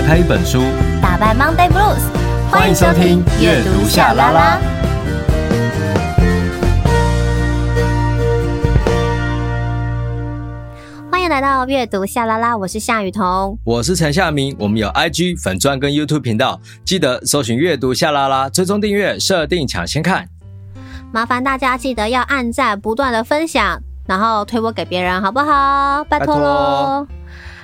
打开一本书，打败 Monday Blues。欢迎收听阅读夏拉拉。欢迎来到阅读夏拉拉，我是夏雨桐，我是陈夏明。我们有 IG 粉专跟 YouTube 频道，记得搜寻阅读夏拉拉，追踪订阅，设定抢先看。麻烦大家记得要按赞，不断的分享，然后推播给别人，好不好？拜托喽。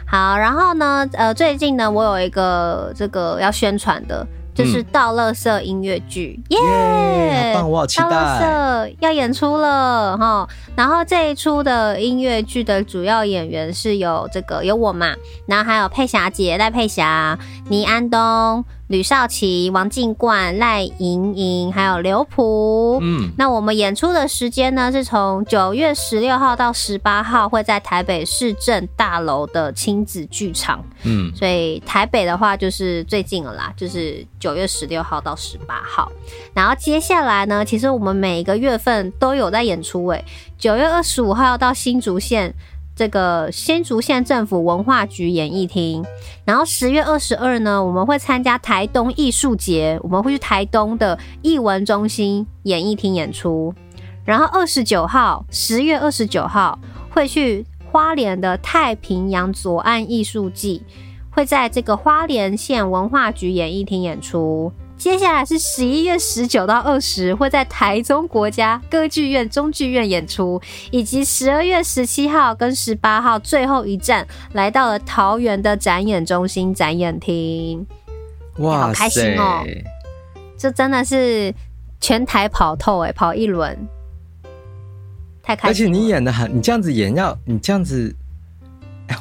好，然后呢，呃，最近呢，我有一个这个要宣传的，就是倒乐色音乐剧，耶、嗯！好棒，我好期待。倒乐色要演出了哈，然后这一出的音乐剧的主要演员是有这个有我嘛，然后还有佩霞姐戴佩霞、倪安东。吕少奇、王静冠、赖莹莹，还有刘璞。嗯，那我们演出的时间呢，是从九月十六号到十八号，会在台北市政大楼的亲子剧场。嗯，所以台北的话就是最近了啦，就是九月十六号到十八号。然后接下来呢，其实我们每一个月份都有在演出诶、欸，九月二十五号要到新竹县。这个新竹县政府文化局演艺厅，然后十月二十二呢，我们会参加台东艺术节，我们会去台东的艺文中心演艺厅演出，然后二十九号，十月二十九号会去花莲的太平洋左岸艺术季，会在这个花莲县文化局演艺厅演出。接下来是十一月十九到二十，会在台中国家歌剧院中剧院演出，以及十二月十七号跟十八号最后一站来到了桃园的展演中心展演厅。哇，好开心哦！这真的是全台跑透哎，跑一轮，太开心。而且你演的很，你这样子演要你这样子，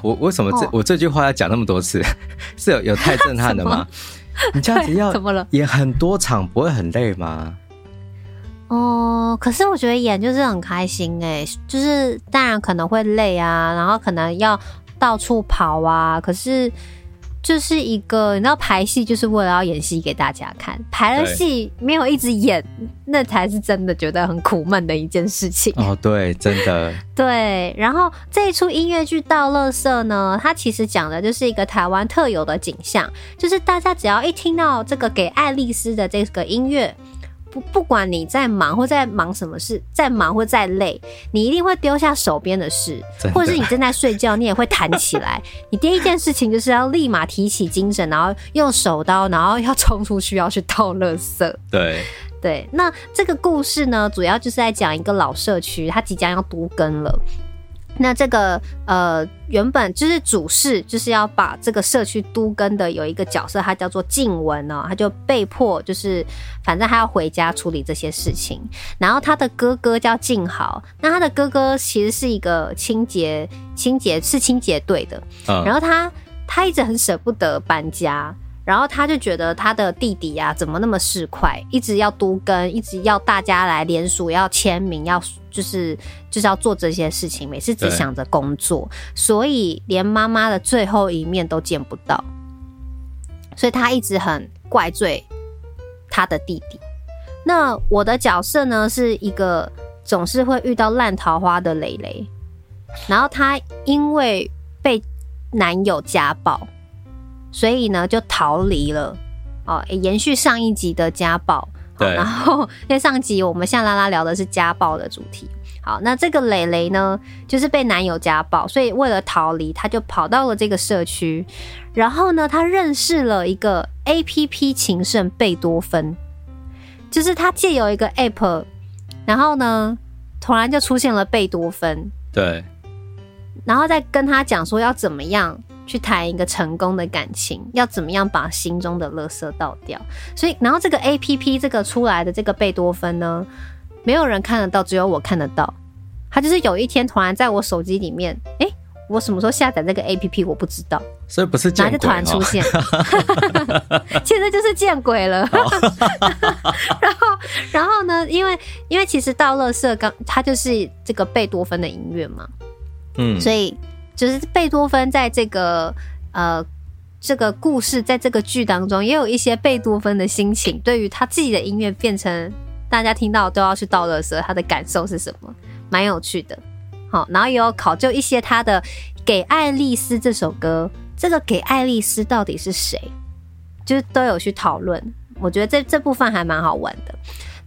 我为什么这、哦、我这句话要讲那么多次？是有有太震撼的吗？你这样子要怎么了？演很多场不会很累吗？哦，可是我觉得演就是很开心哎，就是当然可能会累啊，然后可能要到处跑啊，可是。就是一个，你知道排戏就是为了要演戏给大家看，排了戏没有一直演，那才是真的觉得很苦闷的一件事情。哦，对，真的。对，然后这一出音乐剧《到乐色》呢，它其实讲的就是一个台湾特有的景象，就是大家只要一听到这个给爱丽丝的这个音乐。不，不管你在忙或在忙什么事，在忙或在累，你一定会丢下手边的事，或者是你正在睡觉，你也会弹起来。你第一件事情就是要立马提起精神，然后用手刀，然后要冲出去要去倒垃圾。对对，那这个故事呢，主要就是在讲一个老社区，它即将要都更了。那这个呃，原本就是主事，就是要把这个社区都根的有一个角色，他叫做静文哦，他就被迫就是，反正他要回家处理这些事情。然后他的哥哥叫静豪，那他的哥哥其实是一个清洁清洁是清洁队的，然后他他一直很舍不得搬家。然后他就觉得他的弟弟啊，怎么那么市侩，一直要都跟，一直要大家来联署，要签名，要就是就是要做这些事情，每次只想着工作，所以连妈妈的最后一面都见不到，所以他一直很怪罪他的弟弟。那我的角色呢，是一个总是会遇到烂桃花的蕾蕾，然后他因为被男友家暴。所以呢，就逃离了哦。延续上一集的家暴，对。然后因为上集我们向拉拉聊的是家暴的主题，好，那这个蕾蕾呢，就是被男友家暴，所以为了逃离，她就跑到了这个社区。然后呢，她认识了一个 APP 情圣贝多芬，就是她借由一个 App，然后呢，突然就出现了贝多芬，对。然后再跟他讲说要怎么样。去谈一个成功的感情，要怎么样把心中的垃圾倒掉？所以，然后这个 A P P 这个出来的这个贝多芬呢，没有人看得到，只有我看得到。他就是有一天突然在我手机里面，哎、欸，我什么时候下载这个 A P P 我不知道，所以不是见鬼，就突然出现，其实就是见鬼了。然后，然后呢？因为因为其实到垃圾刚，它就是这个贝多芬的音乐嘛，嗯，所以。就是贝多芬在这个呃这个故事，在这个剧当中，也有一些贝多芬的心情。对于他自己的音乐变成大家听到都要去倒垃圾，他的感受是什么？蛮有趣的。好，然后也有考究一些他的《给爱丽丝》这首歌这个给爱丽丝到底是谁？就是都有去讨论。我觉得这这部分还蛮好玩的。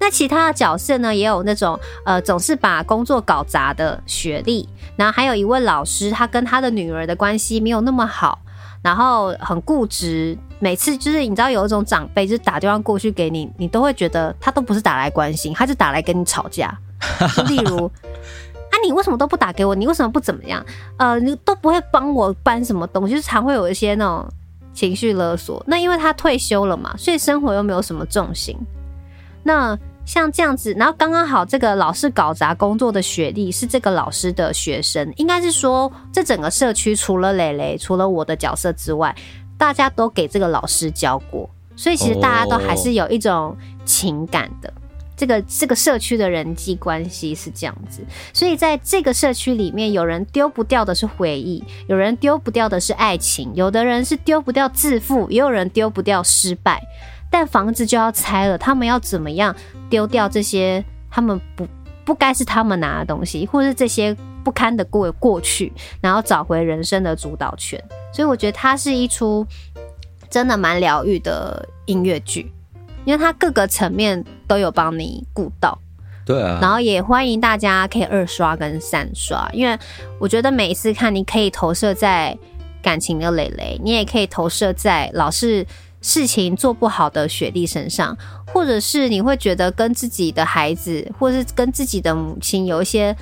那其他的角色呢，也有那种呃，总是把工作搞砸的雪莉，然后还有一位老师，他跟他的女儿的关系没有那么好，然后很固执。每次就是你知道有一种长辈，就是打电话过去给你，你都会觉得他都不是打来关心，他是打来跟你吵架。就例如，啊，你为什么都不打给我？你为什么不怎么样？呃，你都不会帮我搬什么东西，就是常会有一些那种情绪勒索。那因为他退休了嘛，所以生活又没有什么重心。那像这样子，然后刚刚好，这个老是搞砸工作的雪莉是这个老师的学生，应该是说，这整个社区除了蕾蕾，除了我的角色之外。大家都给这个老师教过，所以其实大家都还是有一种情感的。这个这个社区的人际关系是这样子，所以在这个社区里面，有人丢不掉的是回忆，有人丢不掉的是爱情，有的人是丢不掉自负，也有人丢不掉失败。但房子就要拆了，他们要怎么样丢掉这些他们不不该是他们拿的东西，或是这些不堪的过过去，然后找回人生的主导权。所以我觉得它是一出真的蛮疗愈的音乐剧，因为它各个层面都有帮你顾到。对啊，然后也欢迎大家可以二刷跟三刷，因为我觉得每一次看，你可以投射在感情的累累，你也可以投射在老是事情做不好的雪莉身上，或者是你会觉得跟自己的孩子，或者是跟自己的母亲有一些。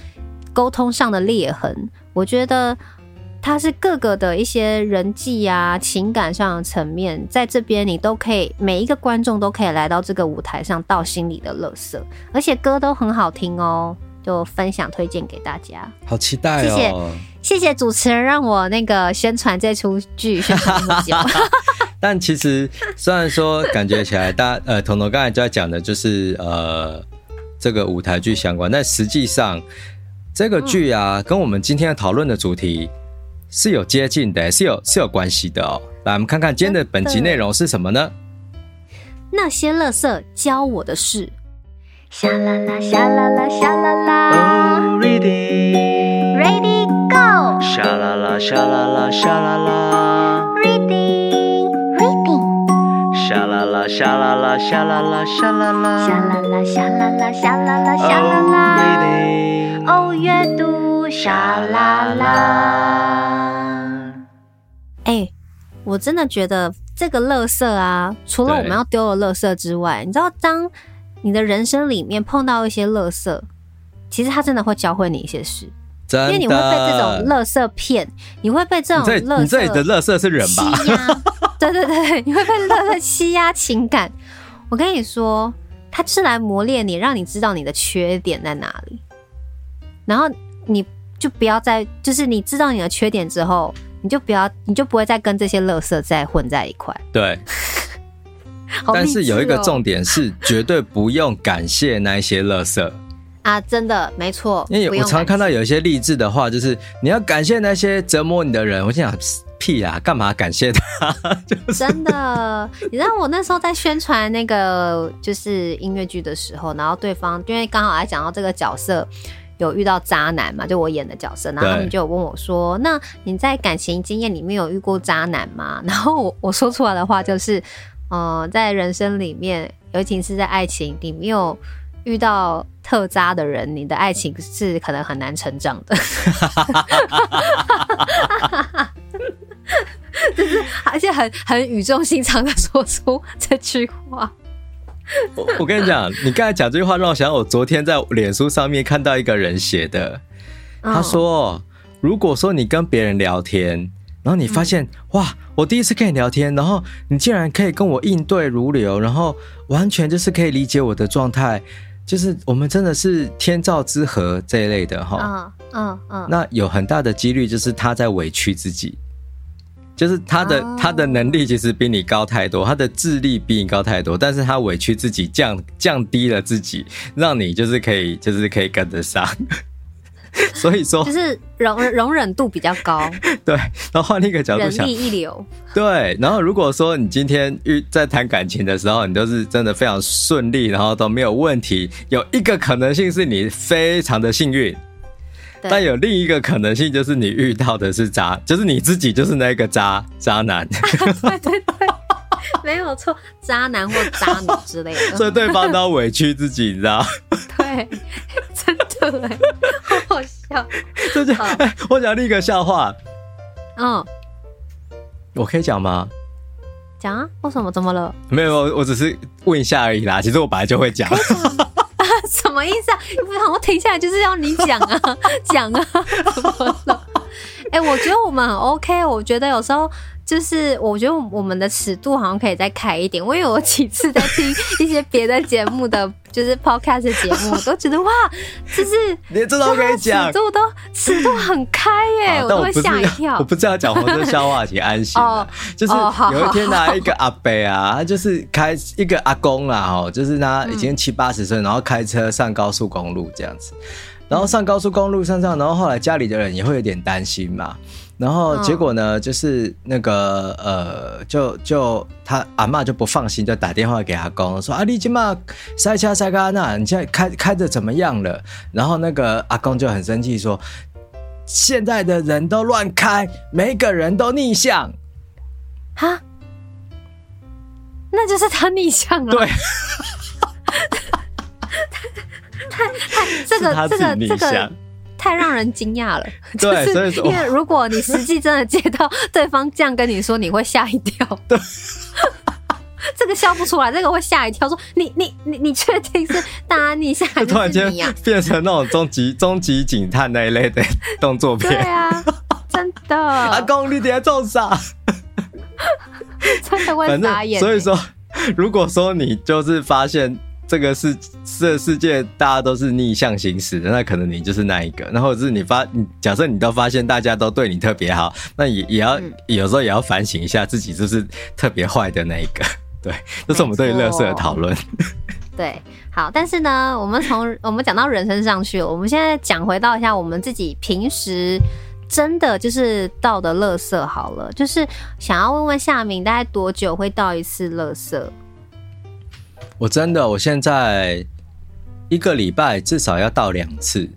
沟通上的裂痕，我觉得它是各个的一些人际啊、情感上的层面，在这边你都可以，每一个观众都可以来到这个舞台上，倒心里的乐色，而且歌都很好听哦，就分享推荐给大家。好期待哦！谢谢谢谢主持人让我那个宣传这出剧，宣传这么久。但其实虽然说感觉起来，大家呃，彤彤刚才就在讲的就是呃这个舞台剧相关，但实际上。这个剧啊，跟我们今天要讨论的主题是有接近的，是有是有关系的哦。来，我们看看今天的本集内容是什么呢？那些垃圾教我的事。沙啦啦，沙啦啦，沙啦啦。Oh, ready, ready, go。沙啦啦，沙啦啦，沙啦啦。沙啦啦，沙啦啦，沙啦啦。沙啦啦，沙啦啦，沙啦啦，沙啦啦。哦，阅读沙啦啦！我真的觉得这个垃圾啊，除了我们要丢的垃圾之外，你知道，当你的人生里面碰到一些垃圾，其实它真的会教会你一些事，因为你会被这种垃圾骗，你会被这种垃圾，你这里的垃圾是人吧？欺压，对对对，你会被垃圾欺压情感。我跟你说，它是来磨练你，让你知道你的缺点在哪里。然后你就不要再，就是你知道你的缺点之后，你就不要，你就不会再跟这些垃圾再混在一块。对。哦、但是有一个重点是，绝对不用感谢那一些垃圾啊！真的没错。因为我常常看到有一些励志的话，就是你要感谢那些折磨你的人。我心想，屁啊，干嘛感谢他？就是、真的，你知道我那时候在宣传那个就是音乐剧的时候，然后对方因为刚好还讲到这个角色。有遇到渣男嘛？就我演的角色，然后他们就有问我说：“那你在感情经验里面有遇过渣男吗？”然后我我说出来的话就是：“呃，在人生里面，尤其是在爱情，里面有遇到特渣的人，你的爱情是可能很难成长的。”就是而且很 很语重心长的说出这句话。我我跟你讲，你刚才讲这句话让我想，我昨天在脸书上面看到一个人写的，他说：“如果说你跟别人聊天，然后你发现哇，我第一次跟你聊天，然后你竟然可以跟我应对如流，然后完全就是可以理解我的状态，就是我们真的是天造之合这一类的哈。”嗯嗯嗯，那有很大的几率就是他在委屈自己。就是他的、oh. 他的能力其实比你高太多，他的智力比你高太多，但是他委屈自己降降低了自己，让你就是可以就是可以跟得上，所以说就是容容忍度比较高。对，然后换另一个角度想，人力一流。对，然后如果说你今天遇在谈感情的时候，你都是真的非常顺利，然后都没有问题，有一个可能性是你非常的幸运。但有另一个可能性，就是你遇到的是渣，就是你自己就是那个渣渣男。对 对对，没有错，渣男或渣女之类的。所以对方都要委屈自己，你知道？对，真的哎，好好笑。这就哎，我讲另一个笑话。嗯，我可以讲吗？讲啊？为什么？怎么了？没有，我只是问一下而已啦。其实我本来就会讲。什么意思啊？不然我停下来就是要你讲啊，讲啊，怎么了？哎、欸，我觉得我们很 OK。我觉得有时候。就是我觉得我们的尺度好像可以再开一点，我有几次在听一些别的节目的，就是 podcast 节目，我都觉得哇，就是连这都可以讲，尺度都尺度很开耶，我都会吓一跳。我不知道讲红色笑话请安心哦，就是有一天呢一个阿伯啊，他就是开一个阿公啦，哦，就是他已经七八十岁，然后开车上高速公路这样子，然后上高速公路上上，然后后来家里的人也会有点担心嘛。然后结果呢，就是那个呃，就就他阿嬷就不放心，就打电话给阿公说：“啊，你今嘛塞车塞嘎那，你现在开开的怎么样了？”然后那个阿公就很生气说：“现在的人都乱开，每个人都逆向。”哈，那就是他逆向了。对，太太这个这个这个。太让人惊讶了，对，所以，因为如果你实际真的接到对方这样跟你说，你会吓一跳。对，这个笑不出来，这个会吓一跳。说你你你你确定是大家逆向还是你啊？突然间变成那种终极终极警探那一类的动作片。对啊，真的。阿公，你等下做啥？真的会傻眼。所以说，如果说你就是发现。这个世这世界大家都是逆向行驶的，那可能你就是那一个。然后是你发，假设你都发现大家都对你特别好，那也也要、嗯、有时候也要反省一下自己，就是特别坏的那一个。对，这是我们对乐色的讨论。对，好，但是呢，我们从我们讲到人身上去，我们现在讲回到一下我们自己平时真的就是倒的垃圾好了，就是想要问问夏明，大概多久会倒一次垃圾？我真的，我现在一个礼拜至少要倒两次，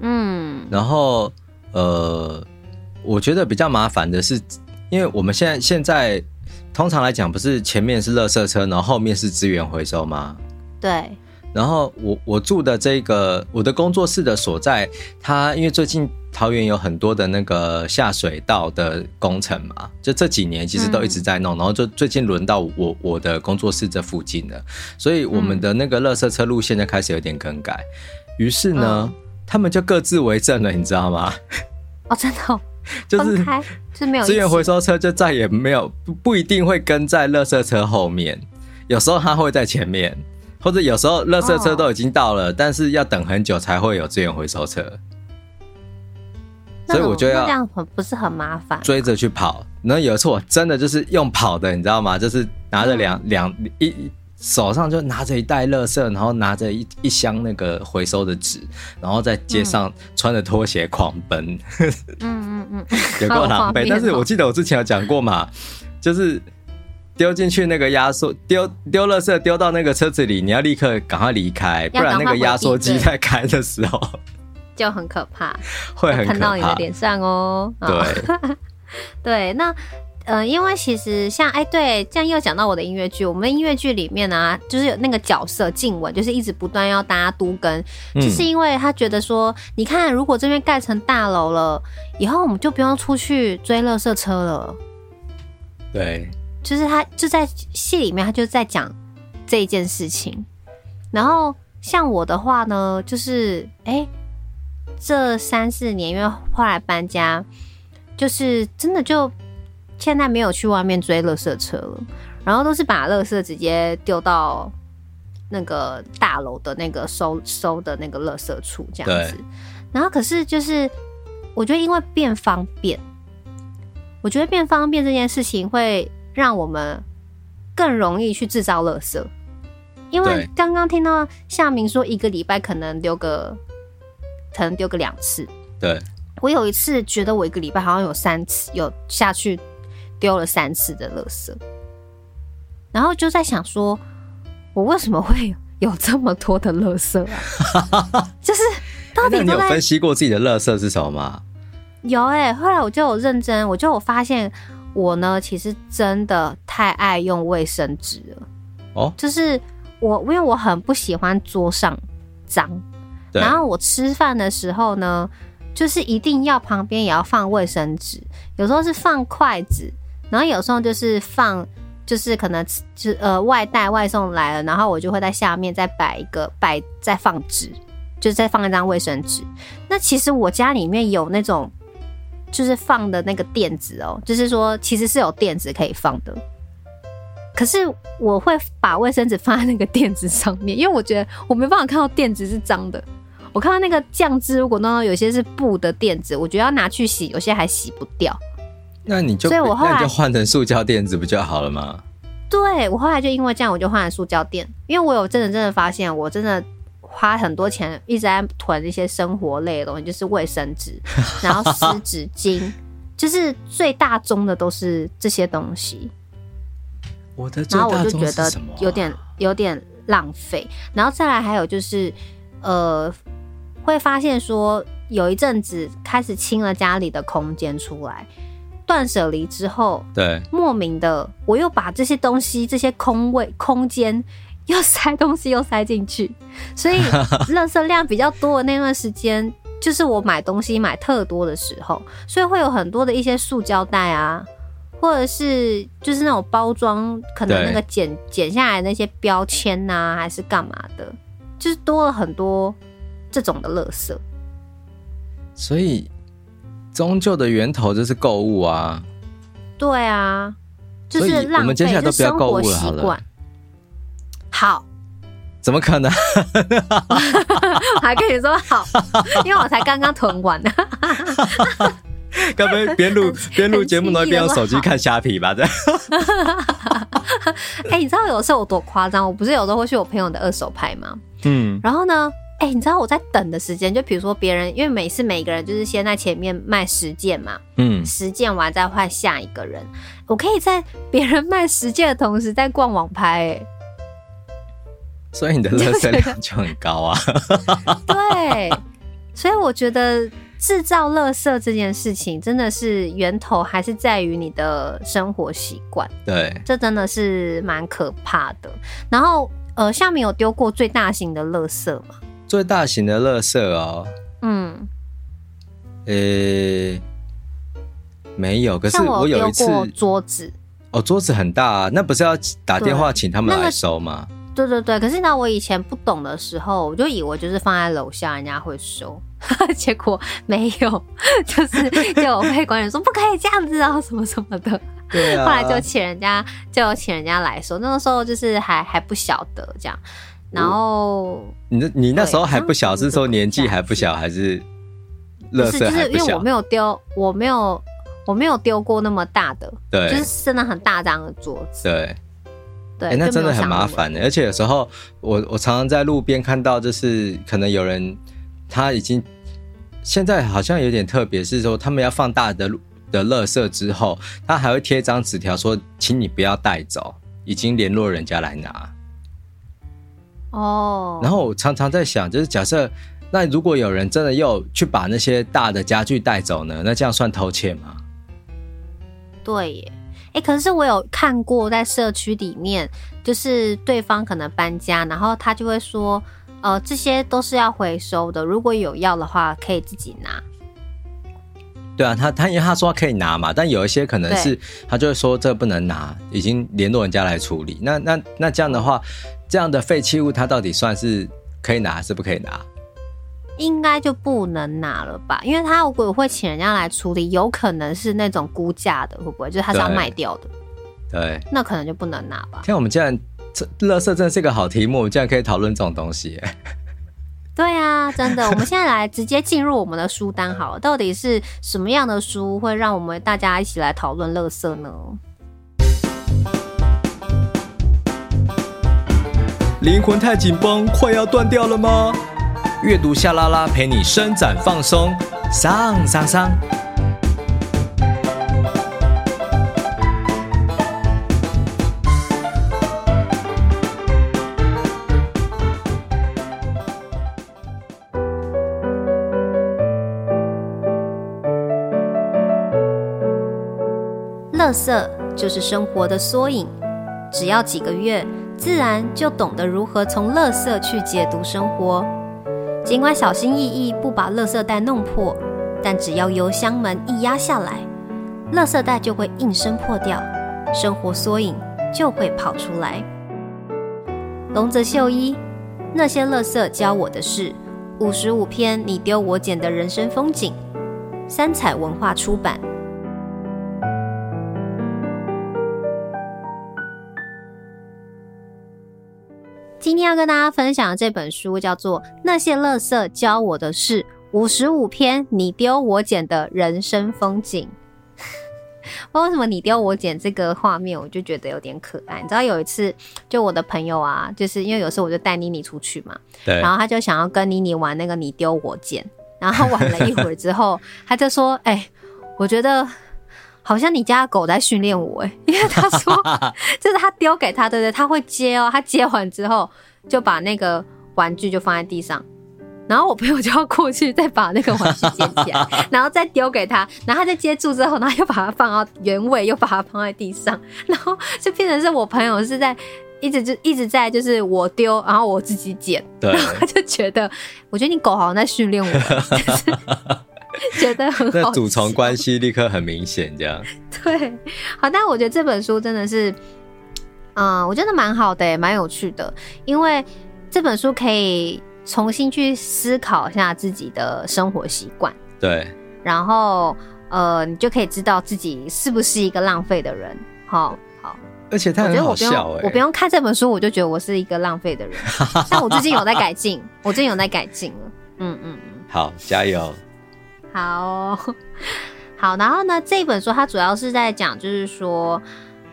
嗯，然后呃，我觉得比较麻烦的是，因为我们现在现在通常来讲，不是前面是垃圾车，然后后面是资源回收吗？对。然后我我住的这个我的工作室的所在，它因为最近桃园有很多的那个下水道的工程嘛，就这几年其实都一直在弄，嗯、然后就最近轮到我我的工作室这附近了，所以我们的那个垃圾车路线就开始有点更改，于是呢，嗯、他们就各自为政了，你知道吗？哦，真的、哦，就是是没有资源回收车就再也没有不不一定会跟在垃圾车后面，有时候它会在前面。或者有时候，垃圾车都已经到了，哦、但是要等很久才会有资源回收车，所以我就要这样很不是很麻烦，追着去跑。然后有一次我真的就是用跑的，你知道吗？就是拿着两两一手上就拿着一袋垃圾，然后拿着一一箱那个回收的纸，然后在街上穿着拖鞋狂奔。嗯嗯嗯，有够狼狈。但是我记得我之前有讲过嘛，就是。丢进去那个压缩，丢丢垃圾丢到那个车子里，你要立刻赶快离开，不然那个压缩机在开的时候 就很可怕，会很。看到你的脸上哦。对，对，那呃，因为其实像哎，对，这样又讲到我的音乐剧，我们音乐剧里面呢、啊，就是有那个角色静雯，就是一直不断要大家都跟，就是因为他觉得说，你看，如果这边盖成大楼了，以后我们就不用出去追垃圾车了。对。就是他就在戏里面，他就在讲这一件事情。然后像我的话呢，就是哎、欸，这三四年因为后来搬家，就是真的就现在没有去外面追垃圾车了，然后都是把垃圾直接丢到那个大楼的那个收收的那个垃圾处这样子。然后可是就是我觉得因为变方便，我觉得变方便这件事情会。让我们更容易去制造垃圾，因为刚刚听到夏明说一个礼拜可能丢个，可能丢个两次。对，我有一次觉得我一个礼拜好像有三次有下去丢了三次的垃圾，然后就在想说，我为什么会有这么多的垃圾啊？就是到底你有分析过自己的垃圾是什么吗？有哎、欸，后来我就有认真，我就有发现我呢，其实真的太爱用卫生纸了。哦，就是我，因为我很不喜欢桌上脏，然后我吃饭的时候呢，就是一定要旁边也要放卫生纸，有时候是放筷子，然后有时候就是放，就是可能就呃外带外送来了，然后我就会在下面再摆一个摆再放纸，就再放一张卫生纸。那其实我家里面有那种。就是放的那个垫子哦，就是说其实是有垫子可以放的，可是我会把卫生纸放在那个垫子上面，因为我觉得我没办法看到垫子是脏的。我看到那个酱汁，如果弄到有些是布的垫子，我觉得要拿去洗，有些还洗不掉。那你就，所以我后来就换成塑胶垫子不就好了吗？对，我后来就因为这样，我就换了塑胶垫，因为我有真的真的发现，我真的。花很多钱一直在囤一些生活类的东西，就是卫生纸，然后湿纸巾，就是最大宗的都是这些东西。然后我就觉得有点有点浪费。然后再来还有就是，呃，会发现说有一阵子开始清了家里的空间出来，断舍离之后，对，莫名的我又把这些东西这些空位空间。又塞东西又塞进去，所以垃圾量比较多的那段时间，就是我买东西买特多的时候，所以会有很多的一些塑胶袋啊，或者是就是那种包装，可能那个剪剪下来那些标签呐、啊，还是干嘛的，就是多了很多这种的垃圾。所以，终究的源头就是购物啊。对啊，就是浪费，我们接下来都不要购物了，好了。好，怎么可能？我还跟你说好，因为我才刚刚囤完呢。该不会边录边录节目，然后边用手机看虾皮吧？这样。哎，你知道有时候我多夸张？我不是有时候会去我朋友的二手拍吗？嗯。然后呢，哎，你知道我在等的时间，就比如说别人，因为每次每个人就是先在前面卖十件嘛，嗯，十件完再换下一个人。我可以在别人卖十件的同时在逛网拍，哎。所以你的垃圾量就很高啊！对，所以我觉得制造垃圾这件事情真的是源头还是在于你的生活习惯。对，这真的是蛮可怕的。然后，呃，下面有丢过最大型的垃圾吗？最大型的垃圾哦，嗯，呃、欸，没有。可是我有一次桌子，哦，桌子很大啊，那不是要打电话请他们来收吗？对对对，可是呢，我以前不懂的时候，我就以为就是放在楼下，人家会收，结果没有，就是就有被管理员说 不可以这样子啊，什么什么的。对啊。后来就请人家，就有请人家来收。那个时候就是还还不晓得这样，然后你那你那时候还不小，是说年纪还不小，还是垃圾还不小？就是因为我没有丢，我没有我没有丢过那么大的，对，就是真的很大张的桌子，对。哎、欸，那真的很麻烦的，而且有时候我我常常在路边看到，就是可能有人他已经现在好像有点特别，是说他们要放大的的垃圾之后，他还会贴一张纸条说，请你不要带走，已经联络人家来拿。哦。然后我常常在想，就是假设那如果有人真的又去把那些大的家具带走呢？那这样算偷窃吗？对耶。哎、欸，可是我有看过，在社区里面，就是对方可能搬家，然后他就会说，呃，这些都是要回收的，如果有要的话，可以自己拿。对啊，他他因为他说他可以拿嘛，但有一些可能是他就会说这不能拿，已经联络人家来处理。那那那这样的话，这样的废弃物，它到底算是可以拿还是不可以拿？应该就不能拿了吧？因为他如果会请人家来处理，有可能是那种估价的，会不会就是他是要卖掉的？对，那可能就不能拿吧。看我们竟然这垃圾真的是一个好题目，我们竟然可以讨论这种东西。对啊，真的。我们现在来直接进入我们的书单好了，到底是什么样的书会让我们大家一起来讨论垃圾呢？灵魂太紧绷，快要断掉了吗？阅读夏拉拉陪你伸展放松，上上上。乐色就是生活的缩影，只要几个月，自然就懂得如何从乐色去解读生活。尽管小心翼翼不把垃圾袋弄破，但只要油箱门一压下来，垃圾袋就会应声破掉，生活缩影就会跑出来。龙泽秀一，那些垃圾教我的事，五十五篇你丢我捡的人生风景，三彩文化出版。今天要跟大家分享的这本书叫做《那些垃圾教我的事》，五十五篇你丢我捡的人生风景。不知道为什么你丢我捡这个画面，我就觉得有点可爱。你知道有一次，就我的朋友啊，就是因为有时候我就带妮妮出去嘛，对，然后他就想要跟妮妮玩那个你丢我捡，然后玩了一会儿之后，他就说：“哎、欸，我觉得。”好像你家的狗在训练我哎，因为他说，就是他丢给他，对不对？他会接哦，他接完之后就把那个玩具就放在地上，然后我朋友就要过去再把那个玩具捡起来，然后再丢给他，然后他再接住之后，然后又把它放到原位，又把它放在地上，然后就变成是我朋友是在一直就一直在就是我丢，然后我自己捡，对，然后他就觉得，我觉得你狗好像在训练我。觉得很好，那主从关系立刻很明显，这样 对。好，但我觉得这本书真的是，嗯、呃，我觉得蛮好的，蛮有趣的，因为这本书可以重新去思考一下自己的生活习惯，对。然后，呃，你就可以知道自己是不是一个浪费的人。好，好。而且他很好笑，我，我不用看这本书，我就觉得我是一个浪费的人。但我最近有在改进，我最近有在改进了。嗯嗯嗯。好，加油。好哦，好，然后呢，这本书它主要是在讲，就是说，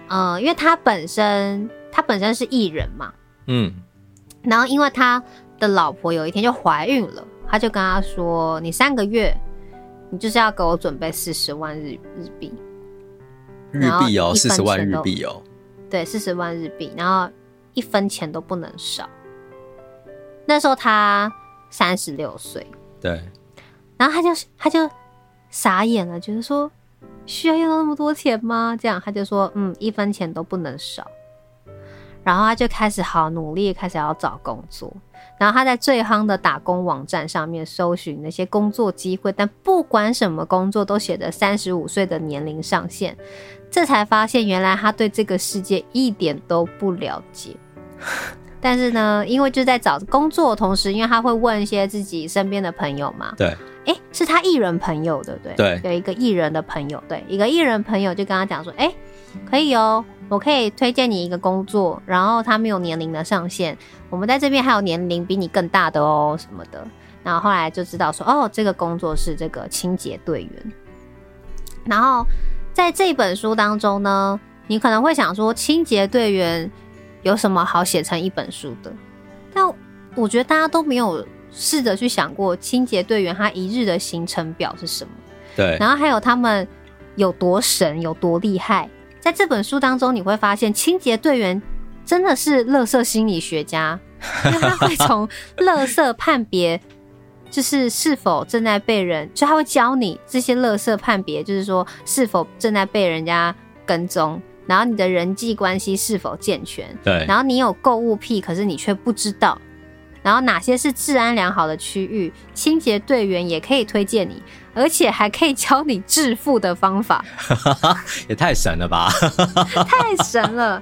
嗯、呃，因为他本身他本身是艺人嘛，嗯，然后因为他的老婆有一天就怀孕了，他就跟他说：“你三个月，你就是要给我准备四十万日日币，日币哦，四十万日币哦，对，四十万日币，然后一分钱都不能少。”那时候他三十六岁，对。然后他就他就傻眼了，觉得说需要用到那么多钱吗？这样他就说，嗯，一分钱都不能少。然后他就开始好努力，开始要找工作。然后他在最夯的打工网站上面搜寻那些工作机会，但不管什么工作都写着三十五岁的年龄上限。这才发现，原来他对这个世界一点都不了解。但是呢，因为就在找工作的同时，因为他会问一些自己身边的朋友嘛，对。哎，是他艺人朋友，对不对？对，有一个艺人的朋友，对，一个艺人朋友就跟他讲说，哎，可以哦，我可以推荐你一个工作，然后他没有年龄的上限，我们在这边还有年龄比你更大的哦，什么的。然后后来就知道说，哦，这个工作是这个清洁队员。然后在这本书当中呢，你可能会想说，清洁队员有什么好写成一本书的？但我觉得大家都没有。试着去想过清洁队员他一日的行程表是什么？对，然后还有他们有多神，有多厉害。在这本书当中，你会发现清洁队员真的是乐色心理学家，因为他会从乐色判别，就是是否正在被人，就他会教你这些乐色判别，就是说是否正在被人家跟踪，然后你的人际关系是否健全。对，然后你有购物癖，可是你却不知道。然后哪些是治安良好的区域，清洁队员也可以推荐你，而且还可以教你致富的方法，也太神了吧！太神了。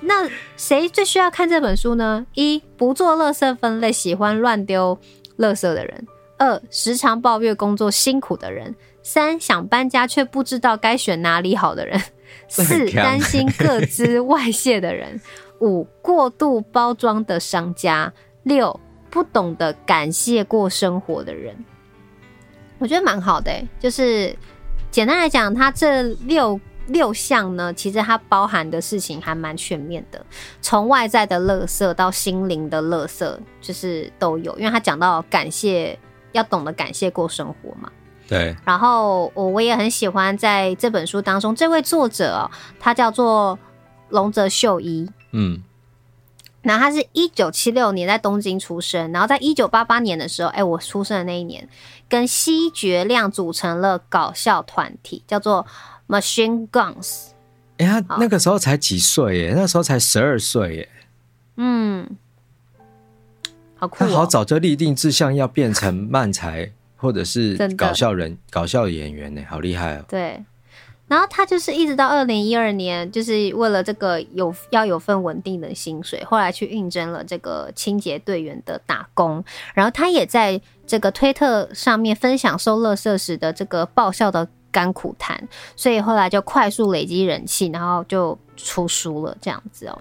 那谁最需要看这本书呢？一、不做垃圾分类，喜欢乱丢垃圾的人；二、时常抱怨工作辛苦的人；三、想搬家却不知道该选哪里好的人；四、担心各资外泄的人；五、过度包装的商家。六，不懂得感谢过生活的人，我觉得蛮好的欸。就是简单来讲，他这六六项呢，其实它包含的事情还蛮全面的，从外在的乐色到心灵的乐色，就是都有。因为他讲到感谢，要懂得感谢过生活嘛。对。然后我我也很喜欢在这本书当中，这位作者喔，他叫做龙泽秀一。嗯。那他是一九七六年在东京出生，然后在一九八八年的时候，哎，我出生的那一年，跟西决亮组成了搞笑团体，叫做 Machine Guns。哎、欸，他那个时候才几岁耶？那时候才十二岁耶。嗯，好酷、哦。他好早就立定志向，要变成漫才或者是搞笑人、搞笑演员呢，好厉害哦。对。然后他就是一直到二零一二年，就是为了这个有要有份稳定的薪水，后来去应征了这个清洁队员的打工。然后他也在这个推特上面分享收垃圾时的这个爆笑的甘苦谈，所以后来就快速累积人气，然后就出书了这样子哦。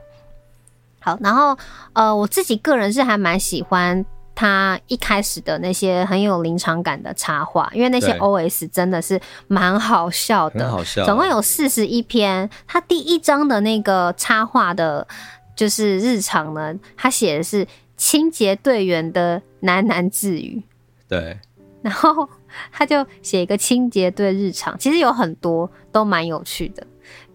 好，然后呃，我自己个人是还蛮喜欢。他一开始的那些很有临场感的插画，因为那些 OS 真的是蛮好笑的，好笑。总共有四十一篇。他第一章的那个插画的，就是日常呢，他写的是清洁队员的喃喃自语。对。然后他就写一个清洁队日常，其实有很多都蛮有趣的，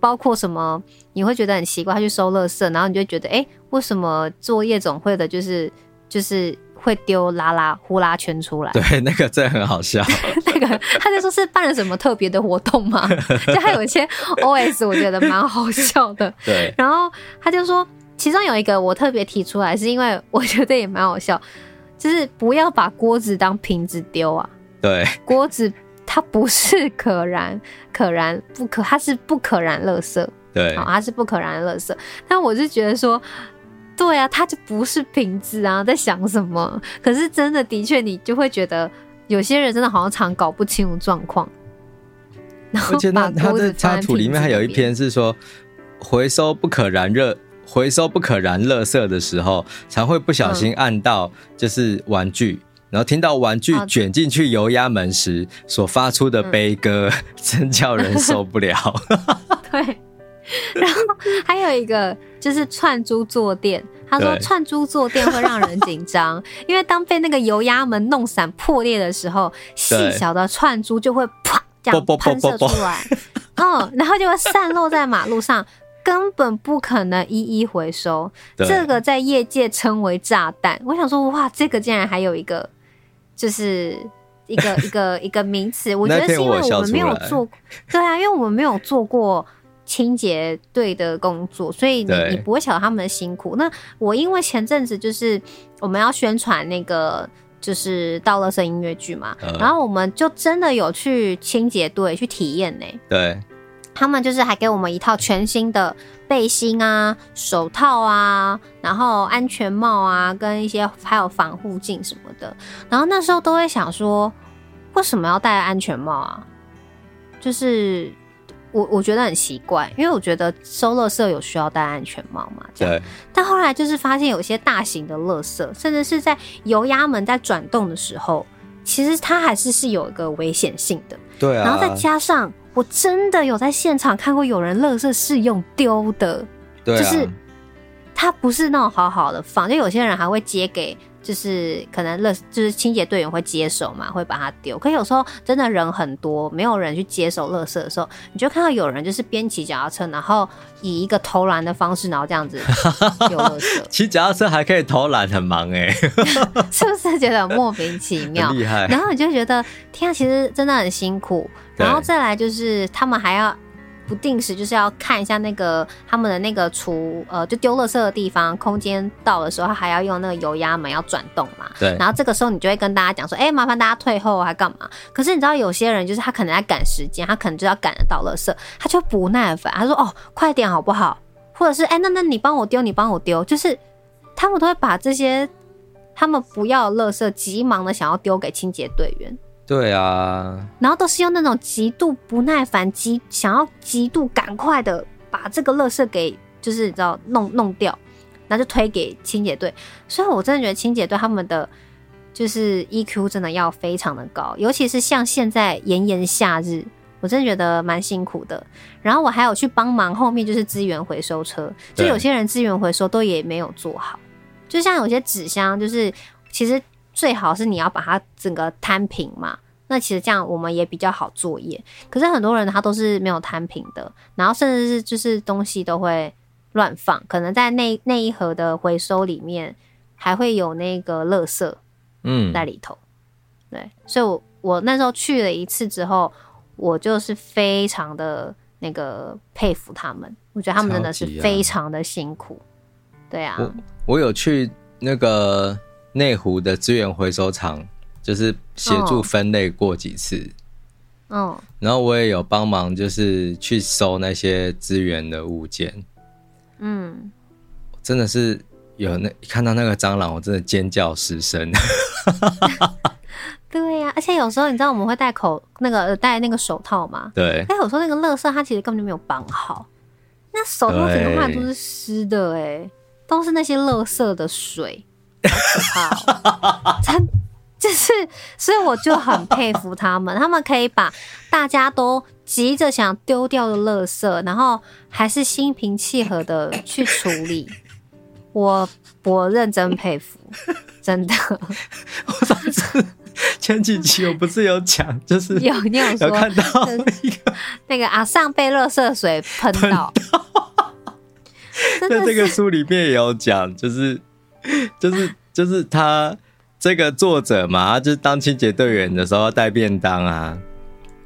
包括什么你会觉得很奇怪，他去收垃圾，然后你就觉得，哎，为什么做夜总会的，就是就是。会丢拉拉呼啦圈出来，对，那个真的很好笑。那个他就说是办了什么特别的活动吗？就还有一些 OS，我觉得蛮好笑的。对，然后他就说，其中有一个我特别提出来，是因为我觉得也蛮好笑，就是不要把锅子当瓶子丢啊。对，锅子它不是可燃，可燃不可，它是不可燃垃圾。对，好，它是不可燃垃圾。但我是觉得说。对啊，它就不是瓶子啊，在想什么？可是真的，的确，你就会觉得有些人真的好像常搞不清楚状况。而且那他的插图里面还有一篇是说，回收不可燃热，回收不可燃垃圾的时候，常会不小心按到就是玩具，嗯、然后听到玩具卷进去油压门时所发出的悲歌，嗯、真叫人受不了。对。然后还有一个就是串珠坐垫，他说串珠坐垫会让人紧张，因为当被那个油压门弄散破裂的时候，细小的串珠就会啪这样喷射出来，嗯，然后就会散落在马路上，根本不可能一一回收。这个在业界称为炸弹。我想说，哇，这个竟然还有一个，就是一个一个一个名词。我觉得是因为我们没有做，对啊，因为我们没有做过。清洁队的工作，所以你你不会晓得他们的辛苦。那我因为前阵子就是我们要宣传那个就是道乐声音乐剧嘛、嗯，然后我们就真的有去清洁队去体验呢。对，他们就是还给我们一套全新的背心啊、手套啊，然后安全帽啊，跟一些还有防护镜什么的。然后那时候都会想说，为什么要戴安全帽啊？就是。我我觉得很奇怪，因为我觉得收垃圾有需要戴安全帽嘛？对。但后来就是发现有些大型的垃圾，甚至是在油压门在转动的时候，其实它还是是有一个危险性的。对啊。然后再加上，我真的有在现场看过有人垃圾是用丢的，对啊。就是它不是那种好好的放，就有些人还会接给。就是可能乐就是清洁队员会接手嘛，会把它丢。可有时候真的人很多，没有人去接手垃圾的时候，你就看到有人就是边骑脚踏车，然后以一个投篮的方式，然后这样子 丢垃圾。骑脚踏车还可以投篮，很忙哎，是不是觉得莫名其妙？厉害。然后你就觉得天啊，其实真的很辛苦。然后再来就是他们还要。不定时就是要看一下那个他们的那个厨呃，就丢垃圾的地方，空间到的时候，还要用那个油压门要转动嘛。对。然后这个时候你就会跟大家讲说，哎、欸，麻烦大家退后还干嘛？可是你知道有些人就是他可能在赶时间，他可能就要赶得到垃圾，他就不耐烦，他说哦，快点好不好？或者是哎、欸，那那你帮我丢，你帮我丢，就是他们都会把这些他们不要垃圾急忙的想要丢给清洁队员。对啊，然后都是用那种极度不耐烦、极想要极度赶快的把这个垃圾给，就是你知道弄弄掉，然后就推给清洁队。所以我真的觉得清洁队他们的就是 EQ 真的要非常的高，尤其是像现在炎炎夏日，我真的觉得蛮辛苦的。然后我还有去帮忙后面就是资源回收车，就有些人资源回收都也没有做好，就像有些纸箱，就是其实。最好是你要把它整个摊平嘛，那其实这样我们也比较好作业。可是很多人他都是没有摊平的，然后甚至是就是东西都会乱放，可能在那那一盒的回收里面还会有那个垃圾嗯在里头、嗯。对，所以我我那时候去了一次之后，我就是非常的那个佩服他们。我觉得他们真的是非常的辛苦。啊对啊，我我有去那个内湖的资源回收厂，就是协助分类过几次。嗯，然后我也有帮忙，就是去收那些资源的物件。嗯，真的是有那看到那个蟑螂，我真的尖叫失声。对呀、啊，而且有时候你知道我们会戴口那个戴那个手套吗？对。但有时候那个垃圾它其实根本就没有绑好，那手套整个换都是湿的、欸，哎，都是那些垃圾的水，好可怕、喔！真。就是，所以我就很佩服他们，他们可以把大家都急着想丢掉的垃圾，然后还是心平气和的去处理。我我认真佩服，真的。我上次前几期我不是有讲，就是有你有说有看到一个那个阿尚被垃圾水喷到，在这个书里面也有讲，就是 就是就是他。这个作者嘛，他就是当清洁队员的时候要带便当啊，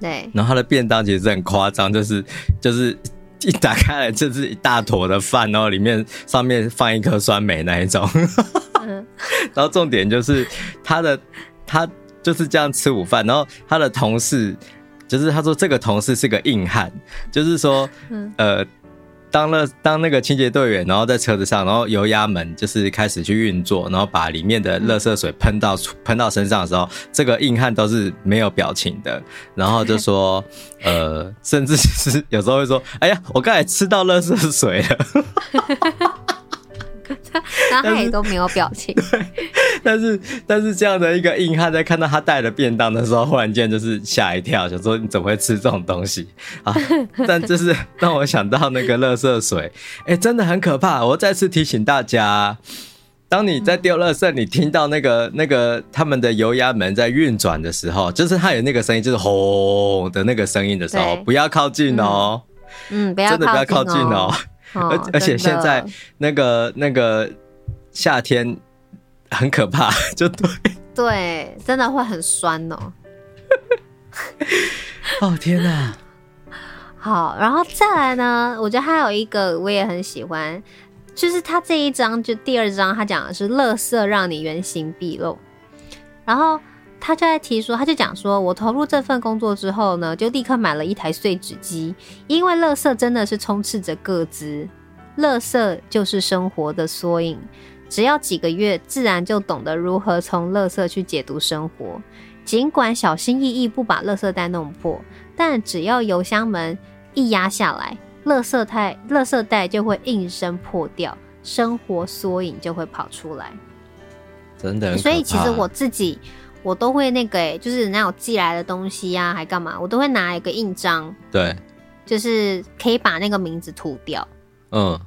对。然后他的便当其实很夸张，就是就是一打开来就是一大坨的饭，然后里面上面放一颗酸梅那一种。嗯。然后重点就是他的他就是这样吃午饭，然后他的同事就是他说这个同事是个硬汉，就是说，嗯、呃。当了当那个清洁队员，然后在车子上，然后油压门就是开始去运作，然后把里面的垃圾水喷到喷到身上的时候，这个硬汉都是没有表情的，然后就说，呃，甚至是 有时候会说，哎呀，我刚才吃到垃圾水了。然后他也都没有表情。对，但是但是这样的一个硬汉在看到他带的便当的时候，忽然间就是吓一跳，想说你怎么会吃这种东西啊？但就是让我想到那个垃圾水，哎、欸，真的很可怕。我再次提醒大家，当你在丢垃圾，你听到那个那个他们的油压门在运转的时候，就是它有那个声音，就是轰的那个声音的时候，不要靠近哦。嗯，不要真的不要靠近哦。而而且现在那个那个夏天很可怕，就对对，真的会很酸哦。哦天哪！好，然后再来呢？我觉得还有一个我也很喜欢，就是他这一章就第二章，他讲的是“乐色让你原形毕露”，然后。他就在提说，他就讲说，我投入这份工作之后呢，就立刻买了一台碎纸机，因为垃圾真的是充斥着各资，垃圾就是生活的缩影。只要几个月，自然就懂得如何从垃圾去解读生活。尽管小心翼翼不把垃圾袋弄破，但只要油箱门一压下来，垃圾袋垃圾袋就会应声破掉，生活缩影就会跑出来。真的，所以其实我自己。我都会那个诶，就是人家有寄来的东西呀、啊，还干嘛？我都会拿一个印章，对，就是可以把那个名字涂掉。嗯，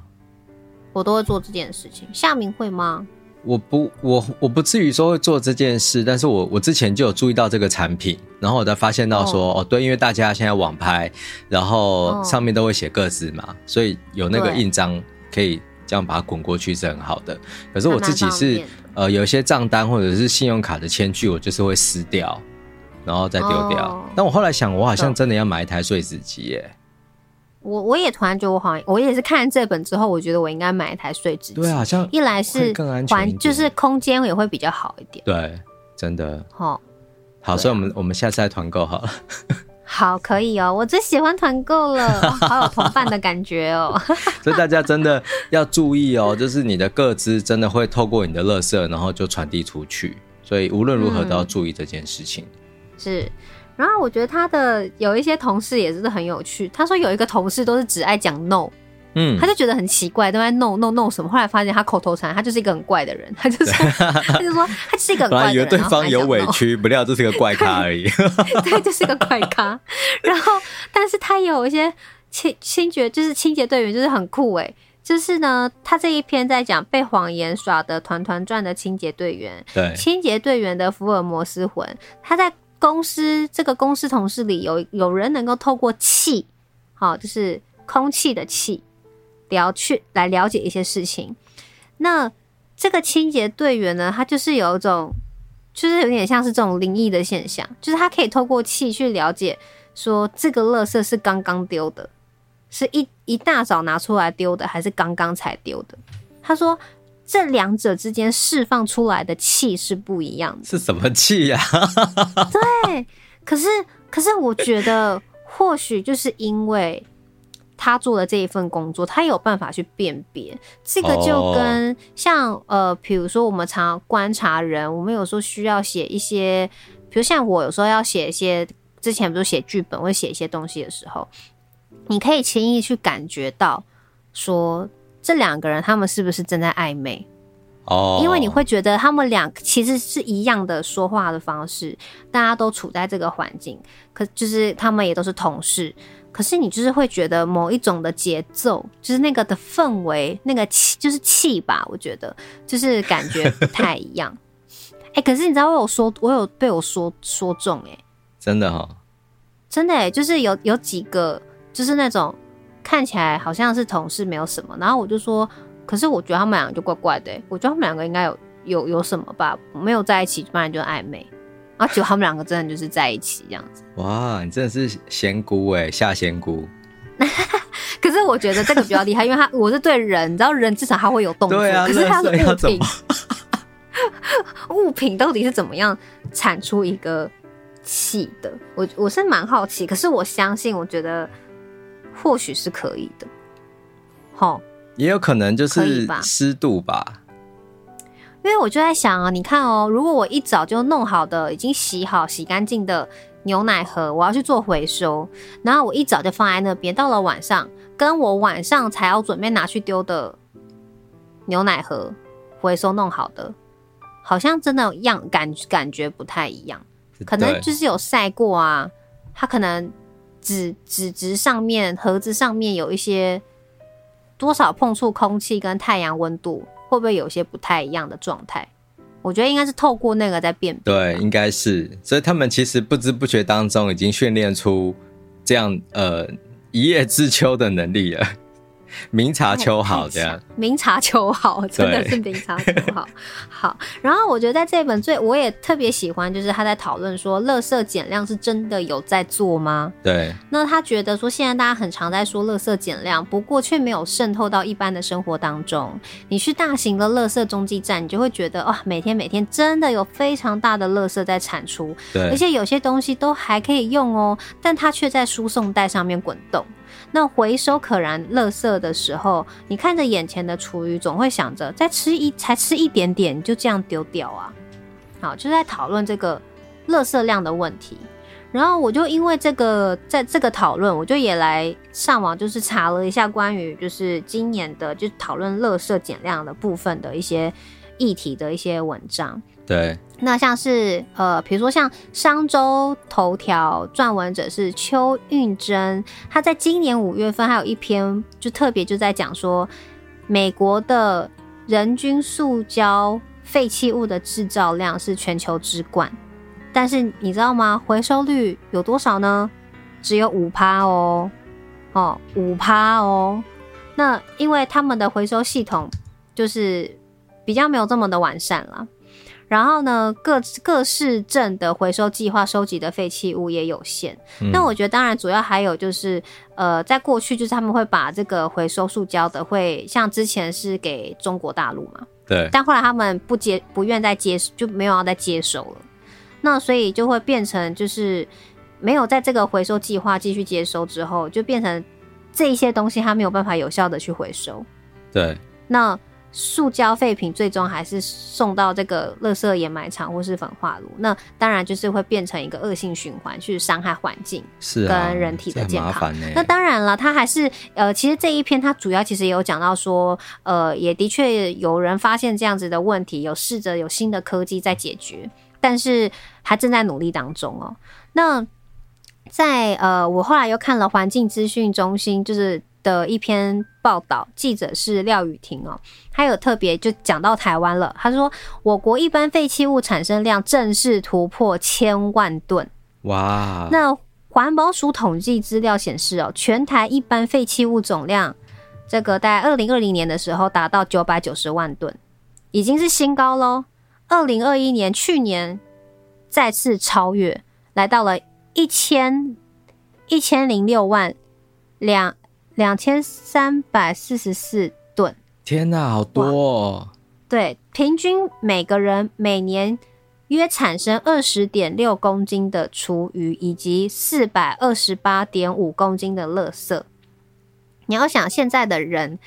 我都会做这件事情。夏明会吗？我不，我我不至于说会做这件事，但是我我之前就有注意到这个产品，然后我才发现到说，哦，哦对，因为大家现在网拍，然后上面都会写各自嘛、哦，所以有那个印章可以这样把它滚过去是很好的。可是我自己是。呃，有一些账单或者是信用卡的签据，我就是会撕掉，然后再丢掉。Oh, 但我后来想，我好像真的要买一台碎纸机耶。我我也突然觉得，我好像我也是看了这本之后，我觉得我应该买一台碎纸机。对啊，像一来是更安全，就是空间也会比较好一点。对，真的。好、oh,，好，所以我们我们下次再团购好了。好，可以哦，我最喜欢团购了，哦，好有同伴的感觉哦。所以大家真的要注意哦，就是你的个资真的会透过你的垃圾，然后就传递出去，所以无论如何都要注意这件事情。嗯、是，然后我觉得他的有一些同事也是很有趣，他说有一个同事都是只爱讲 no。嗯，他就觉得很奇怪，都在弄弄弄什么。后来发现他口头禅，他就是一个很怪的人。他就 说，他就说他是一个很怪的人。对方有委屈，不料这是个怪咖而已。对，就是个怪咖。然后，但是他有一些清清洁，就是清洁队员，就是很酷诶。就是呢，他这一篇在讲被谎言耍得团团转的清洁队员。对，清洁队员的福尔摩斯魂。他在公司这个公司同事里有有人能够透过气，好，就是空气的气。了去来了解一些事情，那这个清洁队员呢，他就是有一种，就是有点像是这种灵异的现象，就是他可以透过气去了解，说这个垃圾是刚刚丢的，是一一大早拿出来丢的，还是刚刚才丢的？他说这两者之间释放出来的气是不一样的。是什么气呀？对，可是可是我觉得或许就是因为。他做的这一份工作，他有办法去辨别这个，就跟像、oh. 呃，比如说我们常观察人，我们有时候需要写一些，比如像我有时候要写一些，之前不是写剧本或写一些东西的时候，你可以轻易去感觉到说这两个人他们是不是正在暧昧哦，oh. 因为你会觉得他们俩其实是一样的说话的方式，大家都处在这个环境，可就是他们也都是同事。可是你就是会觉得某一种的节奏，就是那个的氛围，那个气就是气吧，我觉得就是感觉不太一样。哎、欸，可是你知道我有说，我有被我说说中哎、欸，真的哈、哦，真的哎、欸，就是有有几个就是那种看起来好像是同事没有什么，然后我就说，可是我觉得他们两个就怪怪的、欸，我觉得他们两个应该有有有什么吧，没有在一起，不然就暧昧。然后结果他们两个真的就是在一起这样子。哇，你真的是仙姑哎，下仙姑。可是我觉得这个比较厉害，因为他我是对人，你知道人至少他会有动作，啊、可是他是物品。物品到底是怎么样产出一个气的？我我是蛮好奇，可是我相信，我觉得或许是可以的。齁，也有可能就是湿度吧。因为我就在想啊，你看哦，如果我一早就弄好的、已经洗好、洗干净的牛奶盒，我要去做回收，然后我一早就放在那边，到了晚上，跟我晚上才要准备拿去丢的牛奶盒回收弄好的，好像真的样感感觉不太一样，可能就是有晒过啊，它可能纸纸质上面、盒子上面有一些多少碰触空气跟太阳温度。会不会有些不太一样的状态？我觉得应该是透过那个在变。对，应该是。所以他们其实不知不觉当中已经训练出这样呃一叶知秋的能力了。明察秋毫，这样。明察秋毫，真的是明察秋毫。好，然后我觉得在这本最，我也特别喜欢，就是他在讨论说，垃圾减量是真的有在做吗？对。那他觉得说，现在大家很常在说垃圾减量，不过却没有渗透到一般的生活当中。你去大型的垃圾中继站，你就会觉得哇，每天每天真的有非常大的垃圾在产出，对，而且有些东西都还可以用哦，但它却在输送带上面滚动。那回收可燃垃圾的时候，你看着眼前的厨余，总会想着再吃一才吃一点点，就这样丢掉啊？好，就在讨论这个垃圾量的问题。然后我就因为这个，在这个讨论，我就也来上网，就是查了一下关于就是今年的就讨论垃圾减量的部分的一些议题的一些文章。对。那像是呃，比如说像商周头条撰文者是邱运珍，他在今年五月份还有一篇就特别就在讲说，美国的人均塑胶废弃物的制造量是全球之冠，但是你知道吗？回收率有多少呢？只有五趴哦，哦五趴哦。那因为他们的回收系统就是比较没有这么的完善了。然后呢，各各市镇的回收计划收集的废弃物也有限。那、嗯、我觉得，当然主要还有就是，呃，在过去就是他们会把这个回收塑胶的，会像之前是给中国大陆嘛，对。但后来他们不接，不愿再接，就没有要再接收了。那所以就会变成就是没有在这个回收计划继续接收之后，就变成这一些东西它没有办法有效的去回收。对。那。塑胶废品最终还是送到这个垃圾掩埋场或是焚化炉，那当然就是会变成一个恶性循环，去伤害环境，是跟人体的健康。那当然了，它还是呃，其实这一篇它主要其实也有讲到说，呃，也的确有人发现这样子的问题，有试着有新的科技在解决，但是还正在努力当中哦。那在呃，我后来又看了环境资讯中心，就是。的一篇报道，记者是廖雨婷哦，他有特别就讲到台湾了。他说，我国一般废弃物产生量正式突破千万吨。哇！那环保署统计资料显示哦，全台一般废弃物总量，这个在二零二零年的时候达到九百九十万吨，已经是新高喽。二零二一年去年再次超越，来到了一千一千零六万两。两千三百四十四吨。天哪，好多哦！对，平均每个人每年约产生二十点六公斤的厨余，以及四百二十八点五公斤的垃圾。你要想，现在的人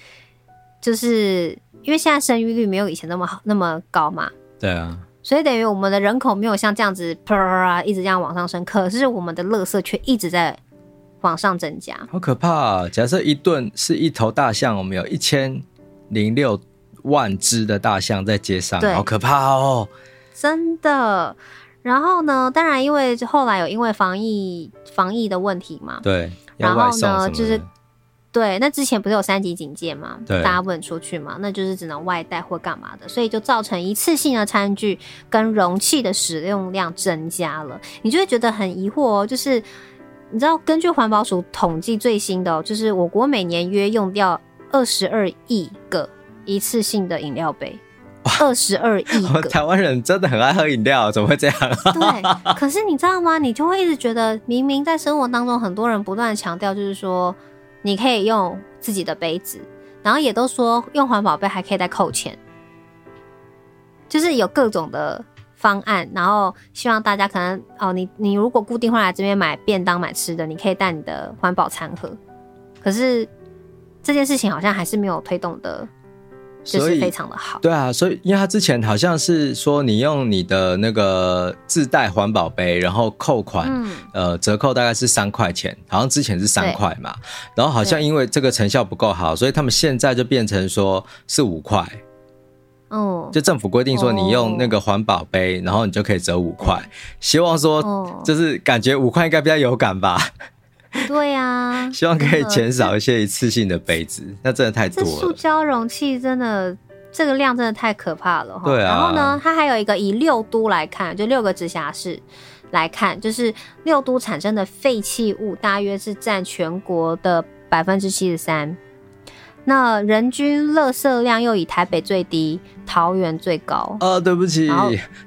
就是因为现在生育率没有以前那么好那么高嘛？对啊，所以等于我们的人口没有像这样子啪啪一直这样往上升，可是我们的垃圾却一直在往上增加，好可怕啊！假设一吨是一头大象，我们有一千零六。万只的大象在街上，好可怕哦！真的。然后呢，当然因为后来有因为防疫防疫的问题嘛，对。然后呢，就是对，那之前不是有三级警戒嘛，对，大家不能出去嘛，那就是只能外带或干嘛的，所以就造成一次性的餐具跟容器的使用量增加了。你就会觉得很疑惑哦，就是你知道，根据环保署统计最新的哦，就是我国每年约用掉二十二亿个。一次性的饮料杯，二十二亿个。台湾人真的很爱喝饮料，怎么会这样？对，可是你知道吗？你就会一直觉得，明明在生活当中，很多人不断强调，就是说你可以用自己的杯子，然后也都说用环保杯还可以再扣钱，就是有各种的方案，然后希望大家可能哦，你你如果固定会来这边买便当、买吃的，你可以带你的环保餐盒。可是这件事情好像还是没有推动的。就是非常的好，对啊，所以因为他之前好像是说，你用你的那个自带环保杯，然后扣款，嗯、呃，折扣大概是三块钱，好像之前是三块嘛，然后好像因为这个成效不够好，所以他们现在就变成说是五块，哦，就政府规定说你用那个环保杯，然后你就可以折五块，希望说就是感觉五块应该比较有感吧。对呀、啊，希望可以减少一些一次性的杯子，那真的太多了。塑胶容器真的这个量真的太可怕了。对啊。然后呢，它还有一个以六都来看，就六个直辖市来看，就是六都产生的废弃物大约是占全国的百分之七十三。那人均垃圾量又以台北最低，桃园最高。哦，对不起，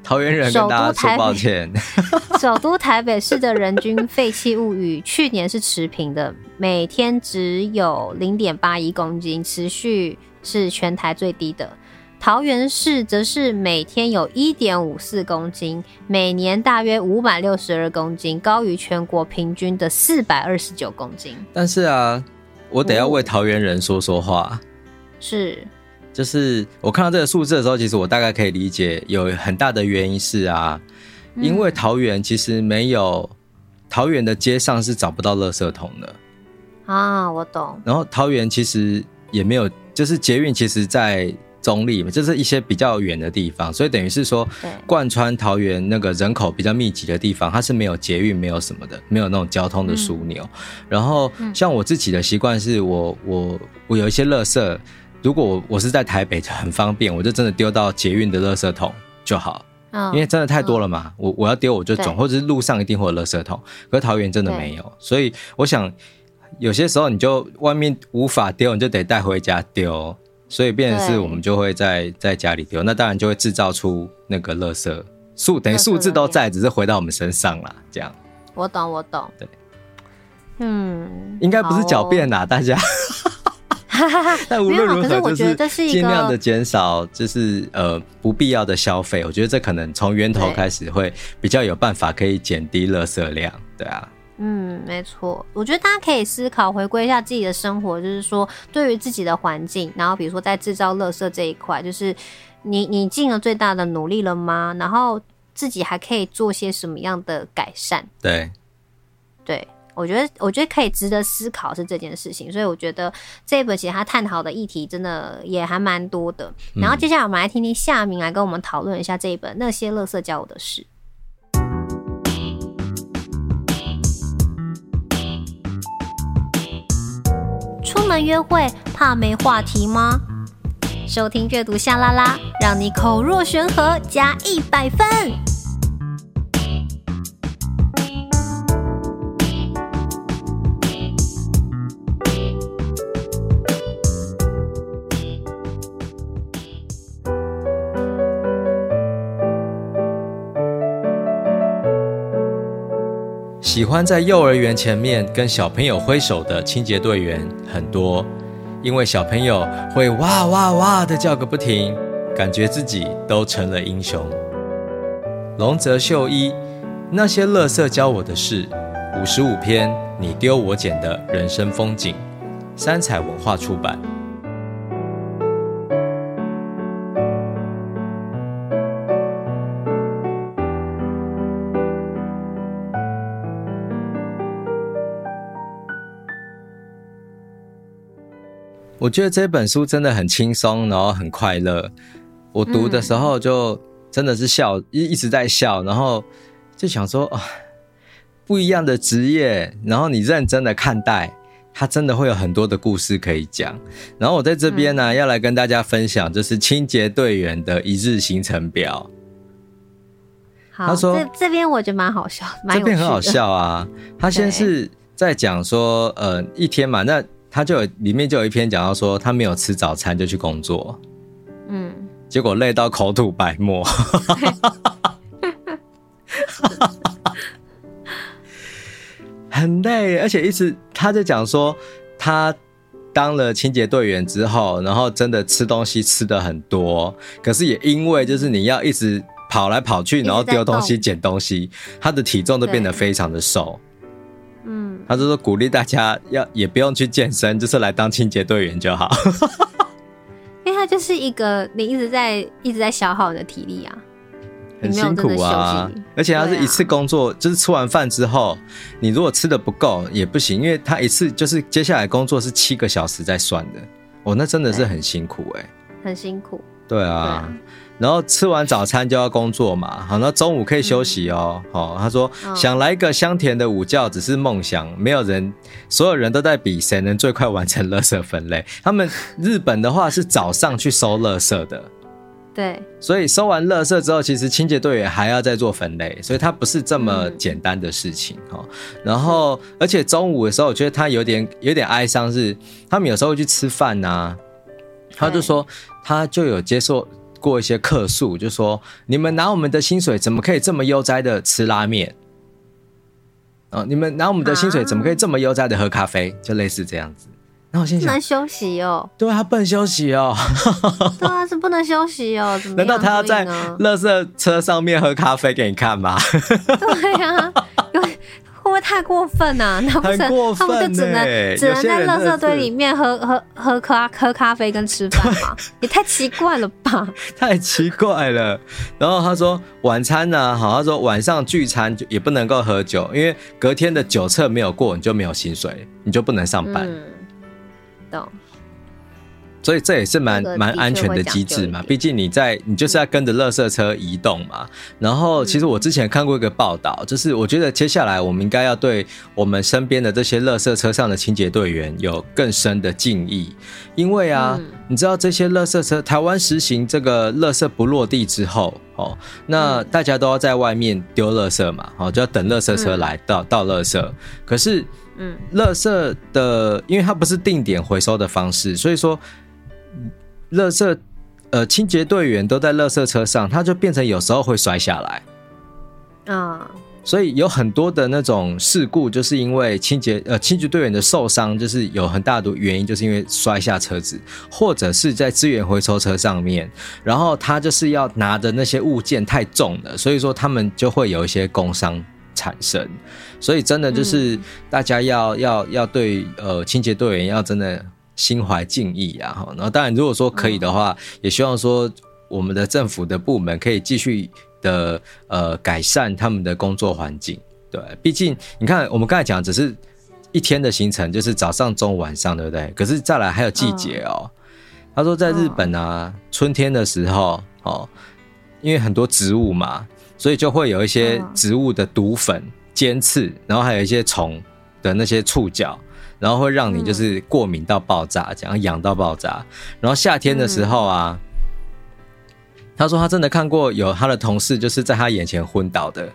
桃园人跟大家说抱歉。首都台北市的人均废弃物与去年是持平的，每天只有零点八一公斤，持续是全台最低的。桃园市则是每天有一点五四公斤，每年大约五百六十二公斤，高于全国平均的四百二十九公斤。但是啊。我得要为桃园人说说话，是，就是我看到这个数字的时候，其实我大概可以理解，有很大的原因是啊，因为桃园其实没有桃园的街上是找不到垃圾桶的啊，我懂。然后桃园其实也没有，就是捷运其实，在。中立嘛，就是一些比较远的地方，所以等于是说，贯穿桃园那个人口比较密集的地方，它是没有捷运，没有什么的，没有那种交通的枢纽。嗯、然后，像我自己的习惯是我我我有一些垃圾，如果我我是在台北就很方便，我就真的丢到捷运的垃圾桶就好，哦、因为真的太多了嘛，哦、我我要丢我就总，或者是路上一定会有垃圾桶，可是桃园真的没有，所以我想有些时候你就外面无法丢，你就得带回家丢。所以变成是我们就会在在家里丢，那当然就会制造出那个垃圾数，等于数字都在，只是回到我们身上了。这样，我懂，我懂。对，嗯，应该不是狡辩啦，大家。但无论如何，就是尽量的减少，就是呃不必要的消费。我觉得这可能从源头开始会比较有办法可以减低垃圾量。对啊。嗯，没错，我觉得大家可以思考，回归一下自己的生活，就是说，对于自己的环境，然后比如说在制造垃圾这一块，就是你你尽了最大的努力了吗？然后自己还可以做些什么样的改善？对，对，我觉得我觉得可以值得思考是这件事情，所以我觉得这一本其实他探讨的议题真的也还蛮多的。然后接下来我们来听听夏明来跟我们讨论一下这一本《那些垃圾教我的事》。出门约会怕没话题吗？收听阅读夏拉拉，让你口若悬河加一百分。喜欢在幼儿园前面跟小朋友挥手的清洁队员很多，因为小朋友会哇哇哇的叫个不停，感觉自己都成了英雄。瀧泽秀一，那些垃圾教我的事，五十五篇你丢我捡的人生风景，三彩文化出版。我觉得这本书真的很轻松，然后很快乐。我读的时候就真的是笑，一、嗯、一直在笑，然后就想说啊，不一样的职业，然后你认真的看待，它真的会有很多的故事可以讲。然后我在这边呢，嗯、要来跟大家分享，就是清洁队员的一日行程表。他说这这边我觉得蛮好笑。这边很好笑啊。他先是在讲说，呃，一天嘛，那。他就有里面就有一篇讲到说，他没有吃早餐就去工作，嗯，结果累到口吐白沫，很累，而且一直他在讲说，他当了清洁队员之后，然后真的吃东西吃的很多，可是也因为就是你要一直跑来跑去，然后丢东西捡东西，他的体重都变得非常的瘦。嗯，他就说鼓励大家要也不用去健身，就是来当清洁队员就好。因为他就是一个你一直在一直在消耗你的体力啊，很辛苦啊。而且他是一次工作，啊、就是吃完饭之后，你如果吃的不够也不行，因为他一次就是接下来工作是七个小时在算的。哦，那真的是很辛苦哎、欸，很辛苦。对啊。对啊然后吃完早餐就要工作嘛，好，那中午可以休息哦。好、嗯，他说、哦、想来个香甜的午觉只是梦想，没有人，所有人都在比谁能最快完成垃圾分类。他们日本的话是早上去收垃圾的，对，所以收完垃圾之后，其实清洁队员还要再做分类，所以它不是这么简单的事情哈。嗯、然后，而且中午的时候，我觉得他有点有点哀伤，是他们有时候会去吃饭呐、啊，他就说他就有接受。过一些客诉，就说你们拿我们的薪水，怎么可以这么悠哉的吃拉面？哦，你们拿我们的薪水，怎么可以这么悠哉的喝咖啡？就类似这样子。那我心想，不能休息哦。对啊，他不能休息哦。对啊，是不能休息哦。怎么？难道他要在垃圾车上面喝咖啡给你看吗？对呀。会不会太过分啊？那不是他们就只能只能在垃圾堆里面喝喝喝咖喝咖啡跟吃饭吗？也太奇怪了吧！太奇怪了。然后他说晚餐呢，好，他说晚上聚餐就也不能够喝酒，因为隔天的酒测没有过，你就没有薪水，你就不能上班。嗯，懂。所以这也是蛮蛮安全的机制嘛，毕竟你在你就是要跟着垃圾车移动嘛。然后其实我之前看过一个报道，就是我觉得接下来我们应该要对我们身边的这些垃圾车上的清洁队员有更深的敬意，因为啊，你知道这些垃圾车台湾实行这个垃圾不落地之后，哦，那大家都要在外面丢垃圾嘛，哦，就要等垃圾车来倒倒垃圾。可是，嗯，垃圾的因为它不是定点回收的方式，所以说。垃圾，呃，清洁队员都在垃圾车上，他就变成有时候会摔下来，啊，uh. 所以有很多的那种事故，就是因为清洁，呃，清洁队员的受伤，就是有很大的原因，就是因为摔下车子，或者是在资源回收车上面，然后他就是要拿的那些物件太重了，所以说他们就会有一些工伤产生，所以真的就是大家要、嗯、要要对呃清洁队员要真的。心怀敬意啊，哈，然后当然，如果说可以的话，嗯、也希望说我们的政府的部门可以继续的呃改善他们的工作环境。对，毕竟你看，我们刚才讲只是一天的行程，就是早上、中午、晚上，对不对？可是再来还有季节哦。嗯、他说，在日本啊，春天的时候哦，因为很多植物嘛，所以就会有一些植物的毒粉、尖刺，然后还有一些虫的那些触角。然后会让你就是过敏到爆炸，这样痒到爆炸。然后夏天的时候啊，他说他真的看过有他的同事就是在他眼前昏倒的，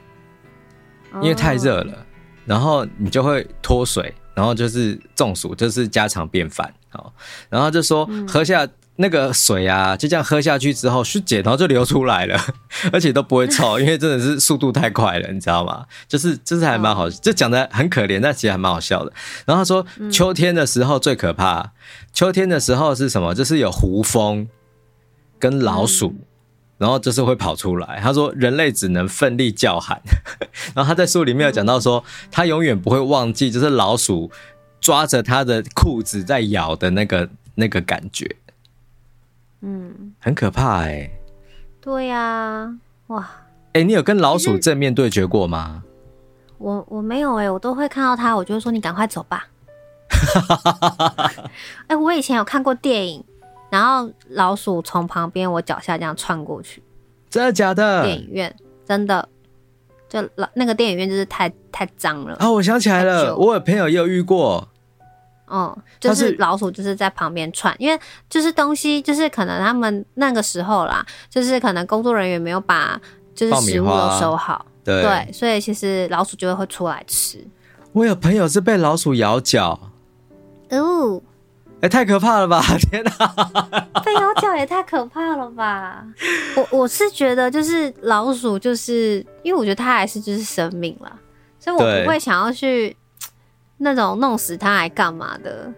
因为太热了。然后你就会脱水，然后就是中暑，就是家常便饭。好，然后就说喝下那个水啊，就这样喝下去之后，去解，然后就流出来了，而且都不会臭，因为真的是速度太快了，你知道吗？就是就是还蛮好，就讲的很可怜，但其实还蛮好笑的。然后他说，秋天的时候最可怕，秋天的时候是什么？就是有胡蜂跟老鼠，然后就是会跑出来。他说，人类只能奋力叫喊。然后他在书里面有讲到说，他永远不会忘记，就是老鼠抓着他的裤子在咬的那个那个感觉。嗯，很可怕哎、欸。对呀、啊，哇！哎、欸，你有跟老鼠正面对决过吗？我我没有哎、欸，我都会看到它，我就会说你赶快走吧。哎、欸，我以前有看过电影，然后老鼠从旁边我脚下这样窜过去。真的假的？电影院真的，就老那个电影院就是太太脏了啊！我想起来了，我有朋友也有遇过。嗯，就是老鼠就是在旁边窜，因为就是东西，就是可能他们那个时候啦，就是可能工作人员没有把就是食物都收好，对，对，所以其实老鼠就会会出来吃。我有朋友是被老鼠咬脚，哦，哎、欸，太可怕了吧！天哪，被咬脚也太可怕了吧！我我是觉得就是老鼠，就是因为我觉得它还是就是生命了，所以我不会想要去。那种弄死他还干嘛的？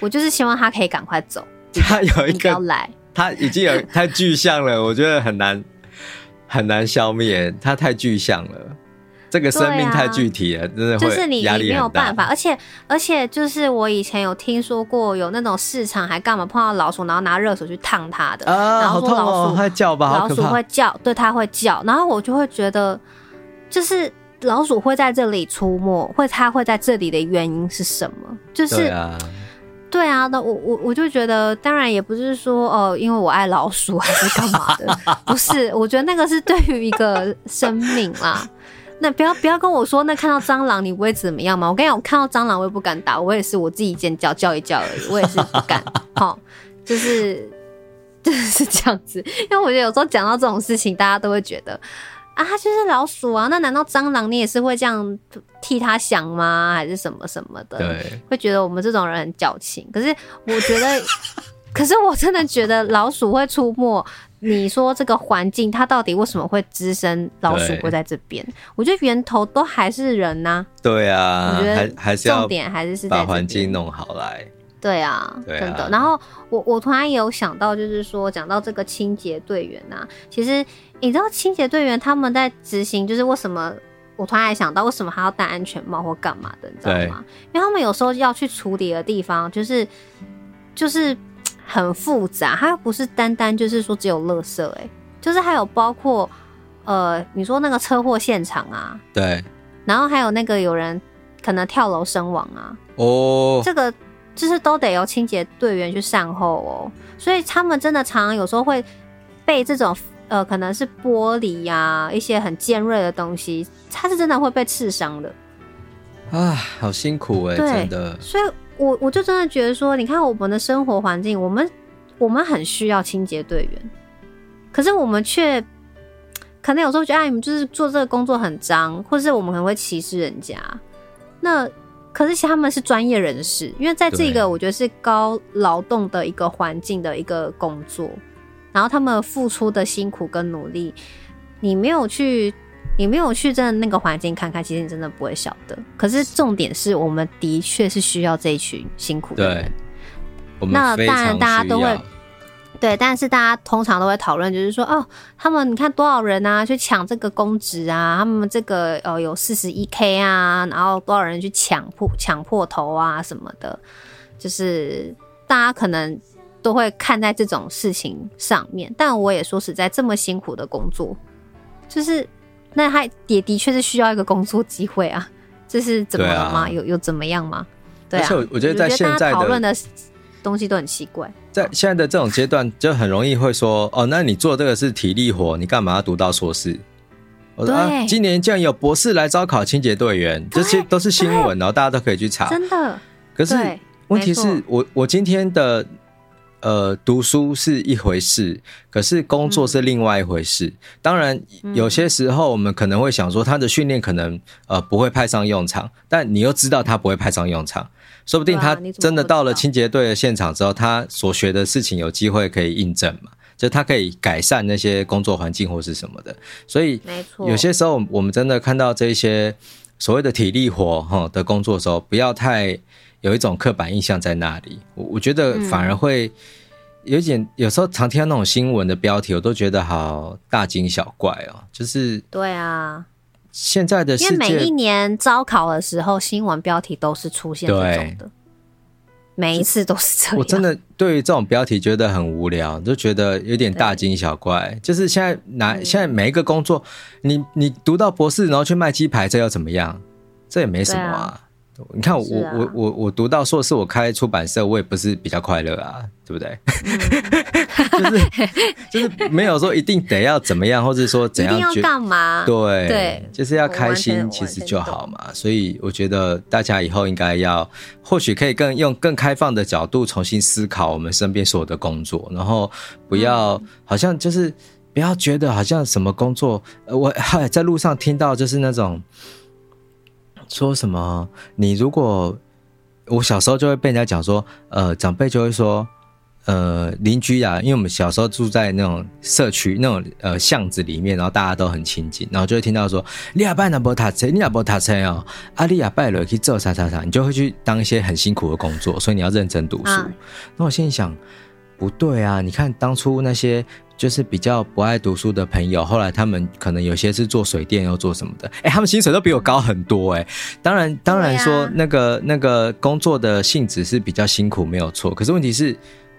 我就是希望他可以赶快走。他有一个，要来，他已经有 太具象了，我觉得很难很难消灭。他太具象了，这个生命太具体了，啊、真的会就是你压力没有办法，而且而且就是我以前有听说过有那种市场还干嘛碰到老鼠，然后拿热水去烫它的，啊、然后说老鼠会、哦、叫吧，老鼠会叫，对，它会叫，然后我就会觉得就是。老鼠会在这里出没，会它会在这里的原因是什么？就是对啊，那我我我就觉得，当然也不是说哦、呃，因为我爱老鼠还是干嘛的，不是，我觉得那个是对于一个生命啦。那不要不要跟我说，那看到蟑螂你不会怎么样吗？我跟你讲，我看到蟑螂我也不敢打，我也是我自己尖叫叫一叫而已，我也是不敢。好，就是就是这样子，因为我觉得有时候讲到这种事情，大家都会觉得。啊，它就是老鼠啊！那难道蟑螂你也是会这样替它想吗？还是什么什么的？对，会觉得我们这种人很矫情。可是我觉得，可是我真的觉得老鼠会出没。你说这个环境，它到底为什么会滋生老鼠会在这边？我觉得源头都还是人呐、啊。对啊，我觉得还是重点还是是把环境弄好来。对啊，对啊，真的。然后我我突然也有想到，就是说讲到这个清洁队员啊，其实你知道清洁队员他们在执行，就是为什么我突然还想到为什么还要戴安全帽或干嘛的，你知道吗？因为他们有时候要去处理的地方，就是就是很复杂，它又不是单单就是说只有垃圾、欸，哎，就是还有包括呃，你说那个车祸现场啊，对，然后还有那个有人可能跳楼身亡啊，哦，这个。就是都得由清洁队员去善后哦，所以他们真的常常有时候会被这种呃，可能是玻璃呀、啊，一些很尖锐的东西，他是真的会被刺伤的。啊，好辛苦哎、欸，真的。所以我我就真的觉得说，你看我们的生活环境，我们我们很需要清洁队员，可是我们却可能有时候觉得，哎，你们就是做这个工作很脏，或是我们可能会歧视人家。那可是其实他们是专业人士，因为在这个我觉得是高劳动的一个环境的一个工作，然后他们付出的辛苦跟努力，你没有去，你没有去真的那个环境看看，其实你真的不会晓得。可是重点是我们的确是需要这一群辛苦的人，那当然大家都会。对，但是大家通常都会讨论，就是说，哦，他们你看多少人啊，去抢这个公职啊，他们这个呃有四十一 K 啊，然后多少人去抢破抢破头啊什么的，就是大家可能都会看在这种事情上面。但我也说实在，这么辛苦的工作，就是那他也的确是需要一个工作机会啊，这是怎么了吗？啊、有有怎么样吗？对啊，我觉得在现在讨论的。东西都很奇怪，在现在的这种阶段，就很容易会说哦，那你做这个是体力活，你干嘛要读到硕士？我说啊，今年竟然有博士来招考清洁队员，这些都是新闻，然后大家都可以去查。真的，可是问题是我我今天的呃读书是一回事，可是工作是另外一回事。嗯、当然，有些时候我们可能会想说，他的训练可能呃不会派上用场，但你又知道他不会派上用场。说不定他真的到了清洁队的现场之后，他所学的事情有机会可以印证嘛，就他可以改善那些工作环境或是什么的。所以，有些时候我们真的看到这些所谓的体力活哈的工作的时候，不要太有一种刻板印象在那里。我我觉得反而会。有点，有时候常听到那种新闻的标题，我都觉得好大惊小怪哦。就是对啊，现在的因为每一年招考的时候，新闻标题都是出现这种的，每一次都是这样。我真的对于这种标题觉得很无聊，就觉得有点大惊小怪。就是现在拿现在每一个工作，你你读到博士，然后去卖鸡排，这又怎么样？这也没什么啊。你看我、啊、我我我读到硕士，我开出版社，我也不是比较快乐啊，对不对？嗯、就是就是没有说一定得要怎么样，或者说怎样一定要干嘛？对对，就是要开心，其实就好嘛。所以我觉得大家以后应该要，或许可以更用更开放的角度重新思考我们身边所有的工作，然后不要、嗯、好像就是不要觉得好像什么工作，呃，我嗨 在路上听到就是那种。说什么？你如果我小时候就会被人家讲说，呃，长辈就会说，呃，邻居啊，因为我们小时候住在那种社区那种呃巷子里面，然后大家都很亲近，然后就会听到说，你阿拜那波塔车，你阿波塔车哦，阿里亚拜了去做啥啥啥，你就会去当一些很辛苦的工作，所以你要认真读书。啊、那我心里想，不对啊，你看当初那些。就是比较不爱读书的朋友，后来他们可能有些是做水电，又做什么的，哎、欸，他们薪水都比我高很多，哎，当然，当然说那个那个工作的性质是比较辛苦，没有错。可是问题是，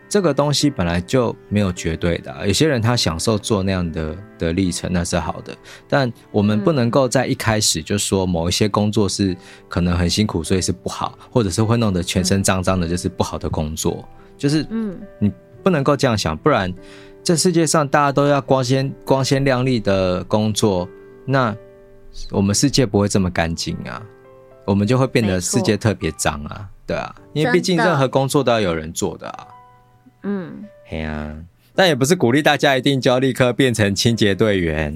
这个东西本来就没有绝对的，有些人他享受做那样的的历程，那是好的。但我们不能够在一开始就说某一些工作是可能很辛苦，所以是不好，或者是会弄得全身脏脏的，就是不好的工作。就是，嗯，你不能够这样想，不然。这世界上大家都要光鲜光鲜亮丽的工作，那我们世界不会这么干净啊，我们就会变得世界特别脏啊，对啊，因为毕竟任何工作都要有人做的啊。嗯，嘿啊。但也不是鼓励大家一定就要立刻变成清洁队员。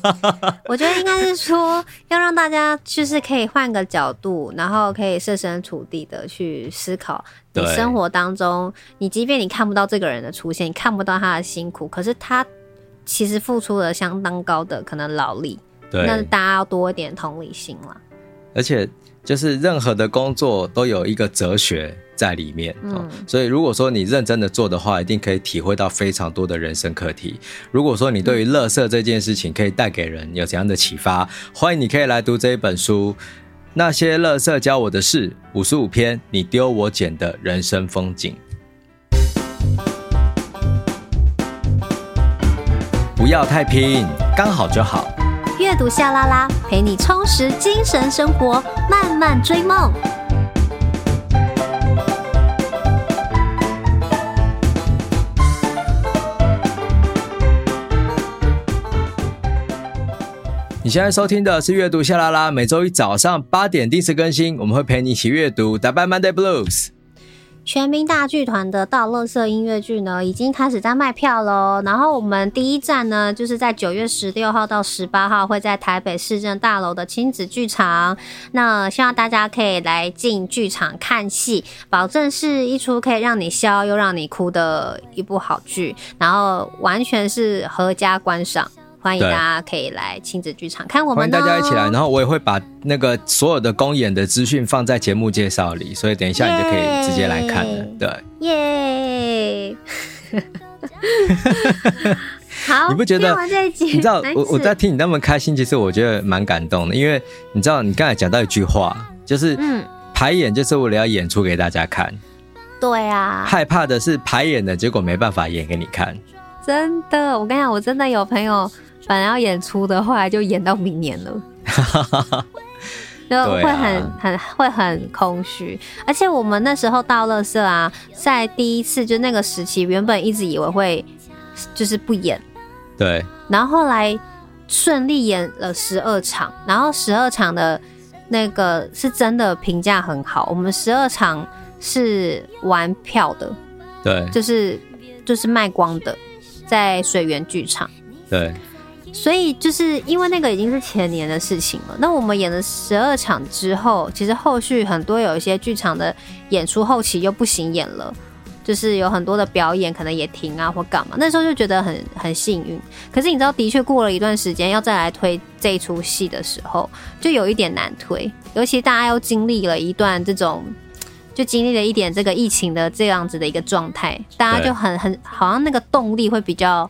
我觉得应该是说，要让大家就是可以换个角度，然后可以设身处地的去思考，你生活当中，你即便你看不到这个人的出现，你看不到他的辛苦，可是他其实付出了相当高的可能劳力。对，那大家要多一点同理心了。而且。就是任何的工作都有一个哲学在里面，嗯，所以如果说你认真的做的话，一定可以体会到非常多的人生课题。如果说你对于垃圾这件事情可以带给人有怎样的启发，欢迎你可以来读这一本书《那些垃圾教我的事》，五十五篇你丢我捡的人生风景。不要太拼，刚好就好。阅读夏拉拉，陪你充实精神生活，慢慢追梦。你现在收听的是阅读夏拉拉，每周一早上八点定时更新，我们会陪你一起阅读。打败 Monday Blues。全民大剧团的《倒乐色音乐剧》呢，已经开始在卖票喽。然后我们第一站呢，就是在九月十六号到十八号，会在台北市政大楼的亲子剧场。那希望大家可以来进剧场看戏，保证是一出可以让你笑又让你哭的一部好剧，然后完全是合家观赏。欢迎大家可以来亲子剧场看我们，欢迎大家一起来。然后我也会把那个所有的公演的资讯放在节目介绍里，所以等一下你就可以直接来看了。对，耶！好，你不觉得？你知道我我在听你那么开心，其实我觉得蛮感动的，因为你知道你刚才讲到一句话，就是嗯，排演就是为了要演出给大家看。对啊，害怕的是排演的结果没办法演给你看。真的，我跟你讲，我真的有朋友。本来要演出的，后来就演到明年了，就会很、啊、很会很空虚。而且我们那时候到乐色啊，在第一次就那个时期，原本一直以为会就是不演，对。然后后来顺利演了十二场，然后十二场的那个是真的评价很好。我们十二场是玩票的，对，就是就是卖光的，在水源剧场，对。所以就是因为那个已经是前年的事情了。那我们演了十二场之后，其实后续很多有一些剧场的演出后期又不行演了，就是有很多的表演可能也停啊或干嘛。那时候就觉得很很幸运。可是你知道，的确过了一段时间要再来推这出戏的时候，就有一点难推。尤其大家又经历了一段这种，就经历了一点这个疫情的这样子的一个状态，大家就很很好像那个动力会比较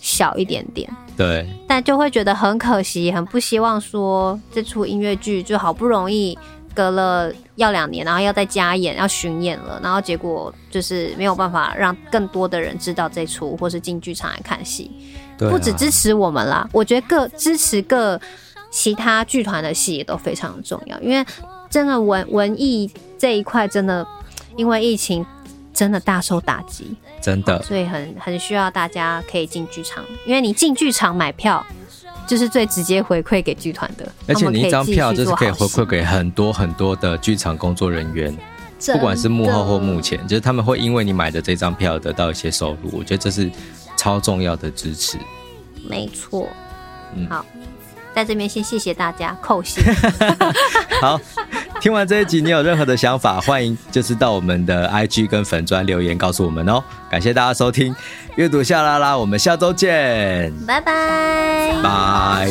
小一点点。对，但就会觉得很可惜，很不希望说这出音乐剧就好不容易隔了要两年，然后要再加演，要巡演了，然后结果就是没有办法让更多的人知道这出，或是进剧场来看戏。对啊，不只支持我们啦，我觉得各支持各其他剧团的戏也都非常重要，因为真的文文艺这一块真的因为疫情真的大受打击。真的，所以很很需要大家可以进剧场，因为你进剧场买票，就是最直接回馈给剧团的。而且你一张票就是可以回馈给很多很多的剧场工作人员，不管是幕后或幕前，就是他们会因为你买的这张票得到一些收入。我觉得这是超重要的支持。没错，嗯，好。在这边先谢谢大家扣戏。好，听完这一集，你有任何的想法，欢迎就是到我们的 IG 跟粉专留言告诉我们哦。感谢大家收听阅读夏拉拉，我们下周见，拜拜，拜。